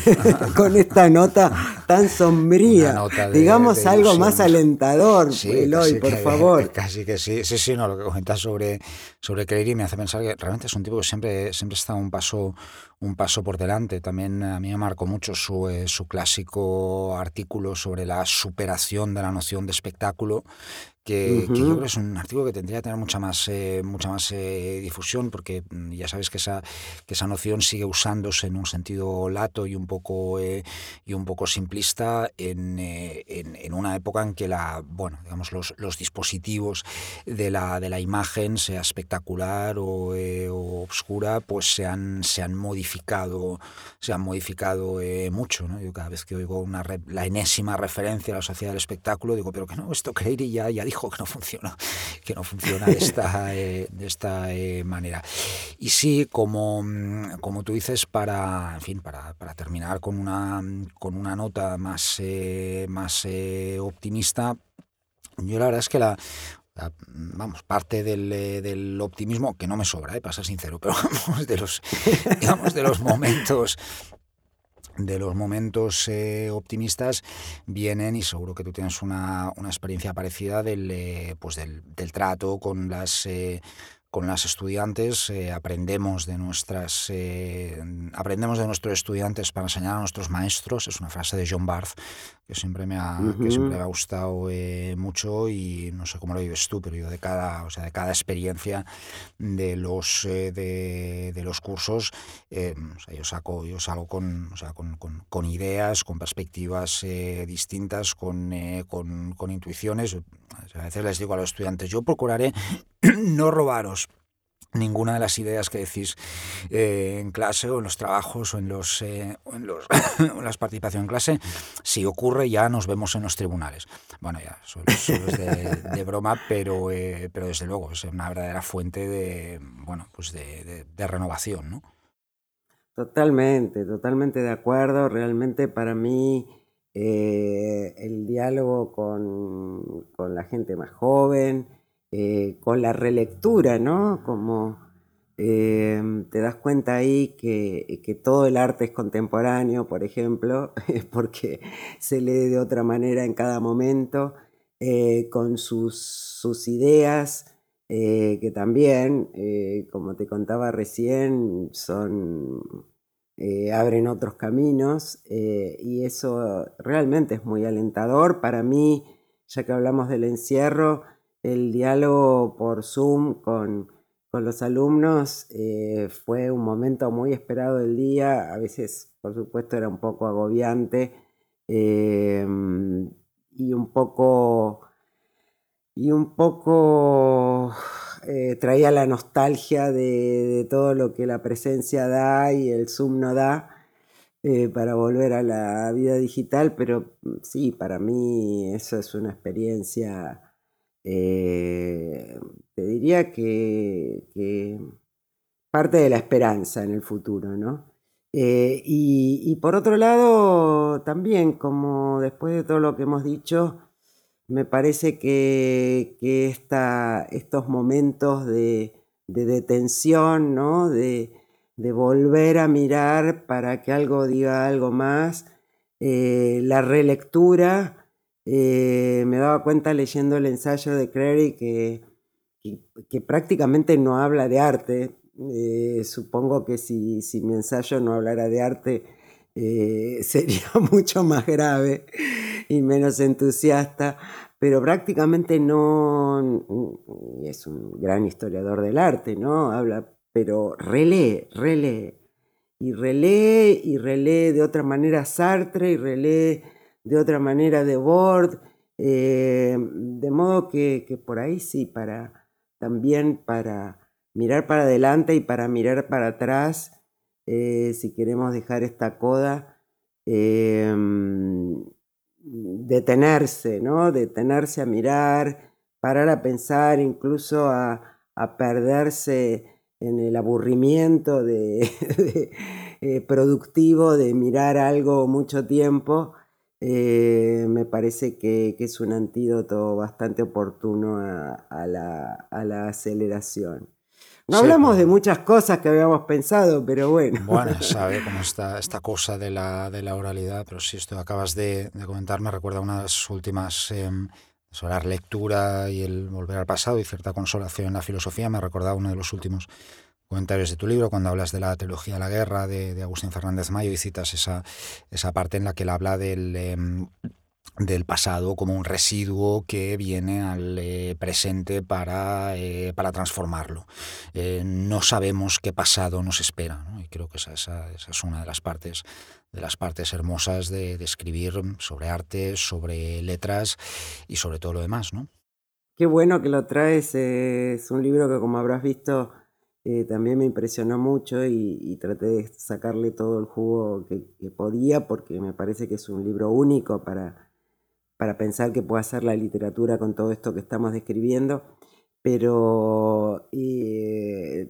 [laughs] con esta nota tan sombría. Digamos algo más alentador, Eloy, por favor. Casi que sí, sí, sí, no, lo que comentas sobre, sobre me hace pensar que realmente es un tipo que siempre, siempre está un paso, un paso por delante. También a mí me marcó mucho su, eh, su clásico artículo sobre la superación de la noción de espectáculo, que, yo creo que es un artículo que tendría que tener mucha más, eh, mucha más eh, difusión, porque mm, ya sabes que esa, que esa noción sigue usándose en un sentido lato y un poco, y un poco simplista en, en, una época en que la, bueno, digamos, los, los dispositivos de la, de la imagen, sea espectacular o, o obscura, pues se han, se han modificado modificado, se han modificado eh, mucho. ¿no? Yo cada vez que oigo una la enésima referencia a la sociedad del espectáculo, digo, pero que no, esto Creiri ya, ya dijo que no funciona, que no funciona de esta, [laughs] eh, de esta eh, manera. Y sí, como, mm, como tú dices, para, en fin, para, para terminar con una, con una nota más, más optimista, yo la verdad es que la, vamos, parte eh, del, optimismo, que no me sobra, eh, para ser sincero, pero [laughs] vamos, de los, digamos, de los momentos de los momentos eh, optimistas vienen, y seguro que tú tienes una, experiencia parecida, del, pues del, trato con las con las estudiantes. Eh, aprendemos de nuestras eh, aprendemos de nuestros estudiantes para enseñar a nuestros maestros. Es una frase de John Barth que siempre me ha, que siempre me ha gustado eh, mucho y no sé cómo lo vives tú pero yo de cada o sea de cada experiencia de los de, de, los cursos o sea, yo saco yo salgo con, o sea, con, con, con, ideas con perspectivas distintas con, con, con intuiciones. A veces les digo a los estudiantes yo procuraré [clears throat] no robaros ninguna de las ideas que decís eh, en clase o en los trabajos o en los, eh, en los [coughs] las participación en clase si ocurre ya nos vemos en los tribunales bueno ya eso, es de, broma pero eh, pero desde luego es una verdadera fuente de bueno pues de, renovación ¿no? totalmente totalmente de acuerdo realmente para mí el diálogo con, con la gente más joven eh, con la relectura, ¿no? Como eh, te das cuenta ahí que, todo el arte es contemporáneo, por ejemplo, [laughs] porque se lee de otra manera en cada momento, eh, con sus, sus ideas, que también, como te contaba recién, son, abren otros caminos, y eso realmente es muy alentador. Para mí, ya que hablamos del encierro, el diálogo por Zoom con, los alumnos eh, fue un momento muy esperado del día, a veces por supuesto era un poco agobiante em, y un poco y un poco eh, traía la nostalgia de, todo lo que la presencia da y el Zoom no da eh, para volver a la vida digital, pero sí, para mí eso es una experiencia eh, te diría que, parte de la esperanza en el futuro, ¿no? Eh, y, por otro lado, también, como después de todo lo que hemos dicho, me parece que, estos momentos de, detención, ¿no? De, volver a mirar para que algo diga algo más, eh, la relectura, eh, me daba cuenta leyendo el ensayo de Crary que, que prácticamente no habla de arte, eh, supongo que si, mi ensayo no hablara de arte eh, [laughs] sería mucho más grave y menos entusiasta, pero prácticamente no, es un gran historiador del arte, ¿no? Habla, pero relee, relee, y relee, y relee de otra manera Sartre, y relee de otra manera de Bord, eh, de modo que, que por ahí sí, para también para mirar para adelante y para mirar para atrás, eh, si queremos dejar esta coda, em, detenerse, ¿no? Detenerse a mirar, parar a pensar, incluso a, perderse en el aburrimiento [laughs] de, eh, productivo de mirar algo mucho tiempo, eh, me parece que, es un antídoto bastante oportuno a la aceleración. No hablamos de muchas cosas que habíamos pensado, pero bueno. Bueno, [laughs] sabe cómo está esta cosa de la, de la oralidad, pero sí, esto acabas de, comentar me recuerda una de las últimas em, sobre la lectura y el volver al pasado y cierta consolación en la filosofía. Me recordado uno de los últimos comentarios de tu libro, cuando hablas de la teología de la guerra de, Agustín Fernández Mayo y citas esa, esa parte en la que él habla del, em, del pasado como un residuo que viene al eh, presente para, eh, para transformarlo. Eh, no sabemos qué pasado nos espera, y creo que esa, esa, es una de las partes, de las partes hermosas de, escribir sobre arte, sobre letras y sobre todo lo demás. ¿no? Qué bueno que lo traes, es un libro que como habrás visto también me impresionó mucho y, traté de sacarle todo el jugo que podía porque me parece que es un libro único para para pensar que puede hacer la literatura con todo esto que estamos describiendo, pero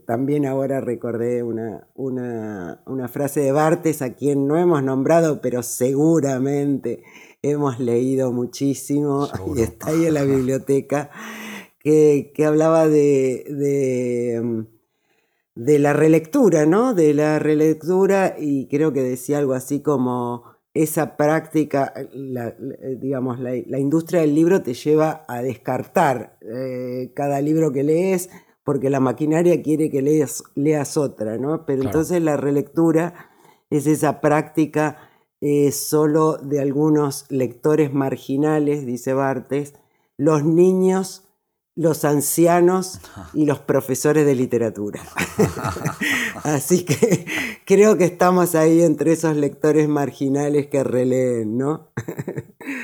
también ahora recordé una, una, frase de Bartes a quien no hemos nombrado, pero seguramente hemos leído muchísimo [laughs] y está ahí en la [laughs] biblioteca, que, hablaba de, de, de la relectura, ¿no? De la relectura y creo que decía algo así como esa práctica, eh, digamos, la, industria del libro te lleva a descartar eh, cada libro que lees porque la maquinaria quiere que leas, leas otra, ¿no? Pero entonces la relectura es esa práctica eh, solo de algunos lectores marginales, dice Bartes, los niños los ancianos y los profesores de literatura. [laughs] Así que creo que estamos ahí entre esos lectores marginales que releen, ¿no?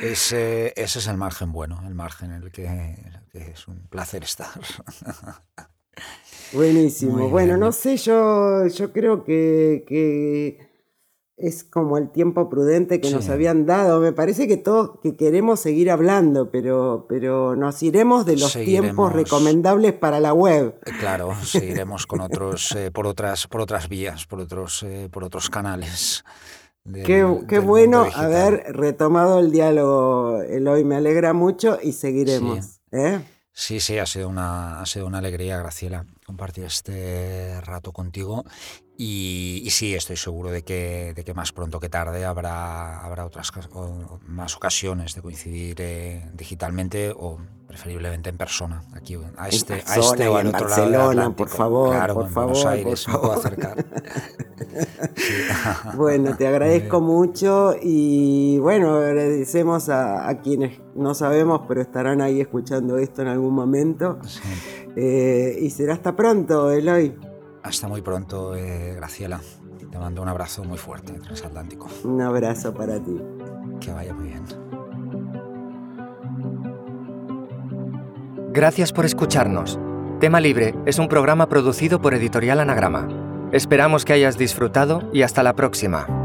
ese, ese es el margen bueno, el margen en el que, es un placer estar. Buenísimo. bueno, no sé, yo, yo creo que, que es como el tiempo prudente que nos habían dado. Me parece que todos que queremos seguir hablando, pero, pero nos iremos de los tiempos recomendables para la web. Eh, claro, seguiremos con otros, eh, por otras, por otras vías, por otros, eh, por otros canales. qué, bueno haber retomado el diálogo, Eloy. Me alegra mucho y seguiremos. Sí. Sí, ha sido una, ha sido una alegría, Graciela, compartir este rato contigo y, sí, estoy seguro de que, de que, más pronto que tarde habrá, habrá otras más ocasiones de coincidir eh, digitalmente o preferiblemente en persona, aquí a este, a este o al otro Barcelona, lado por favor, claro, por en favor, Buenos Aires me puedo acercar. [laughs] [laughs] bueno, te agradezco mucho y bueno, agradecemos a, a, quienes no sabemos, pero estarán ahí escuchando esto en algún momento. Eh, y será hasta pronto, Eloy. Hasta muy pronto, eh, Graciela. Te mando un abrazo muy fuerte, transatlántico. Un abrazo para ti. Que vaya muy bien. Gracias por escucharnos. Tema Libre es un programa producido por Editorial Anagrama. Esperamos que hayas disfrutado y hasta la próxima.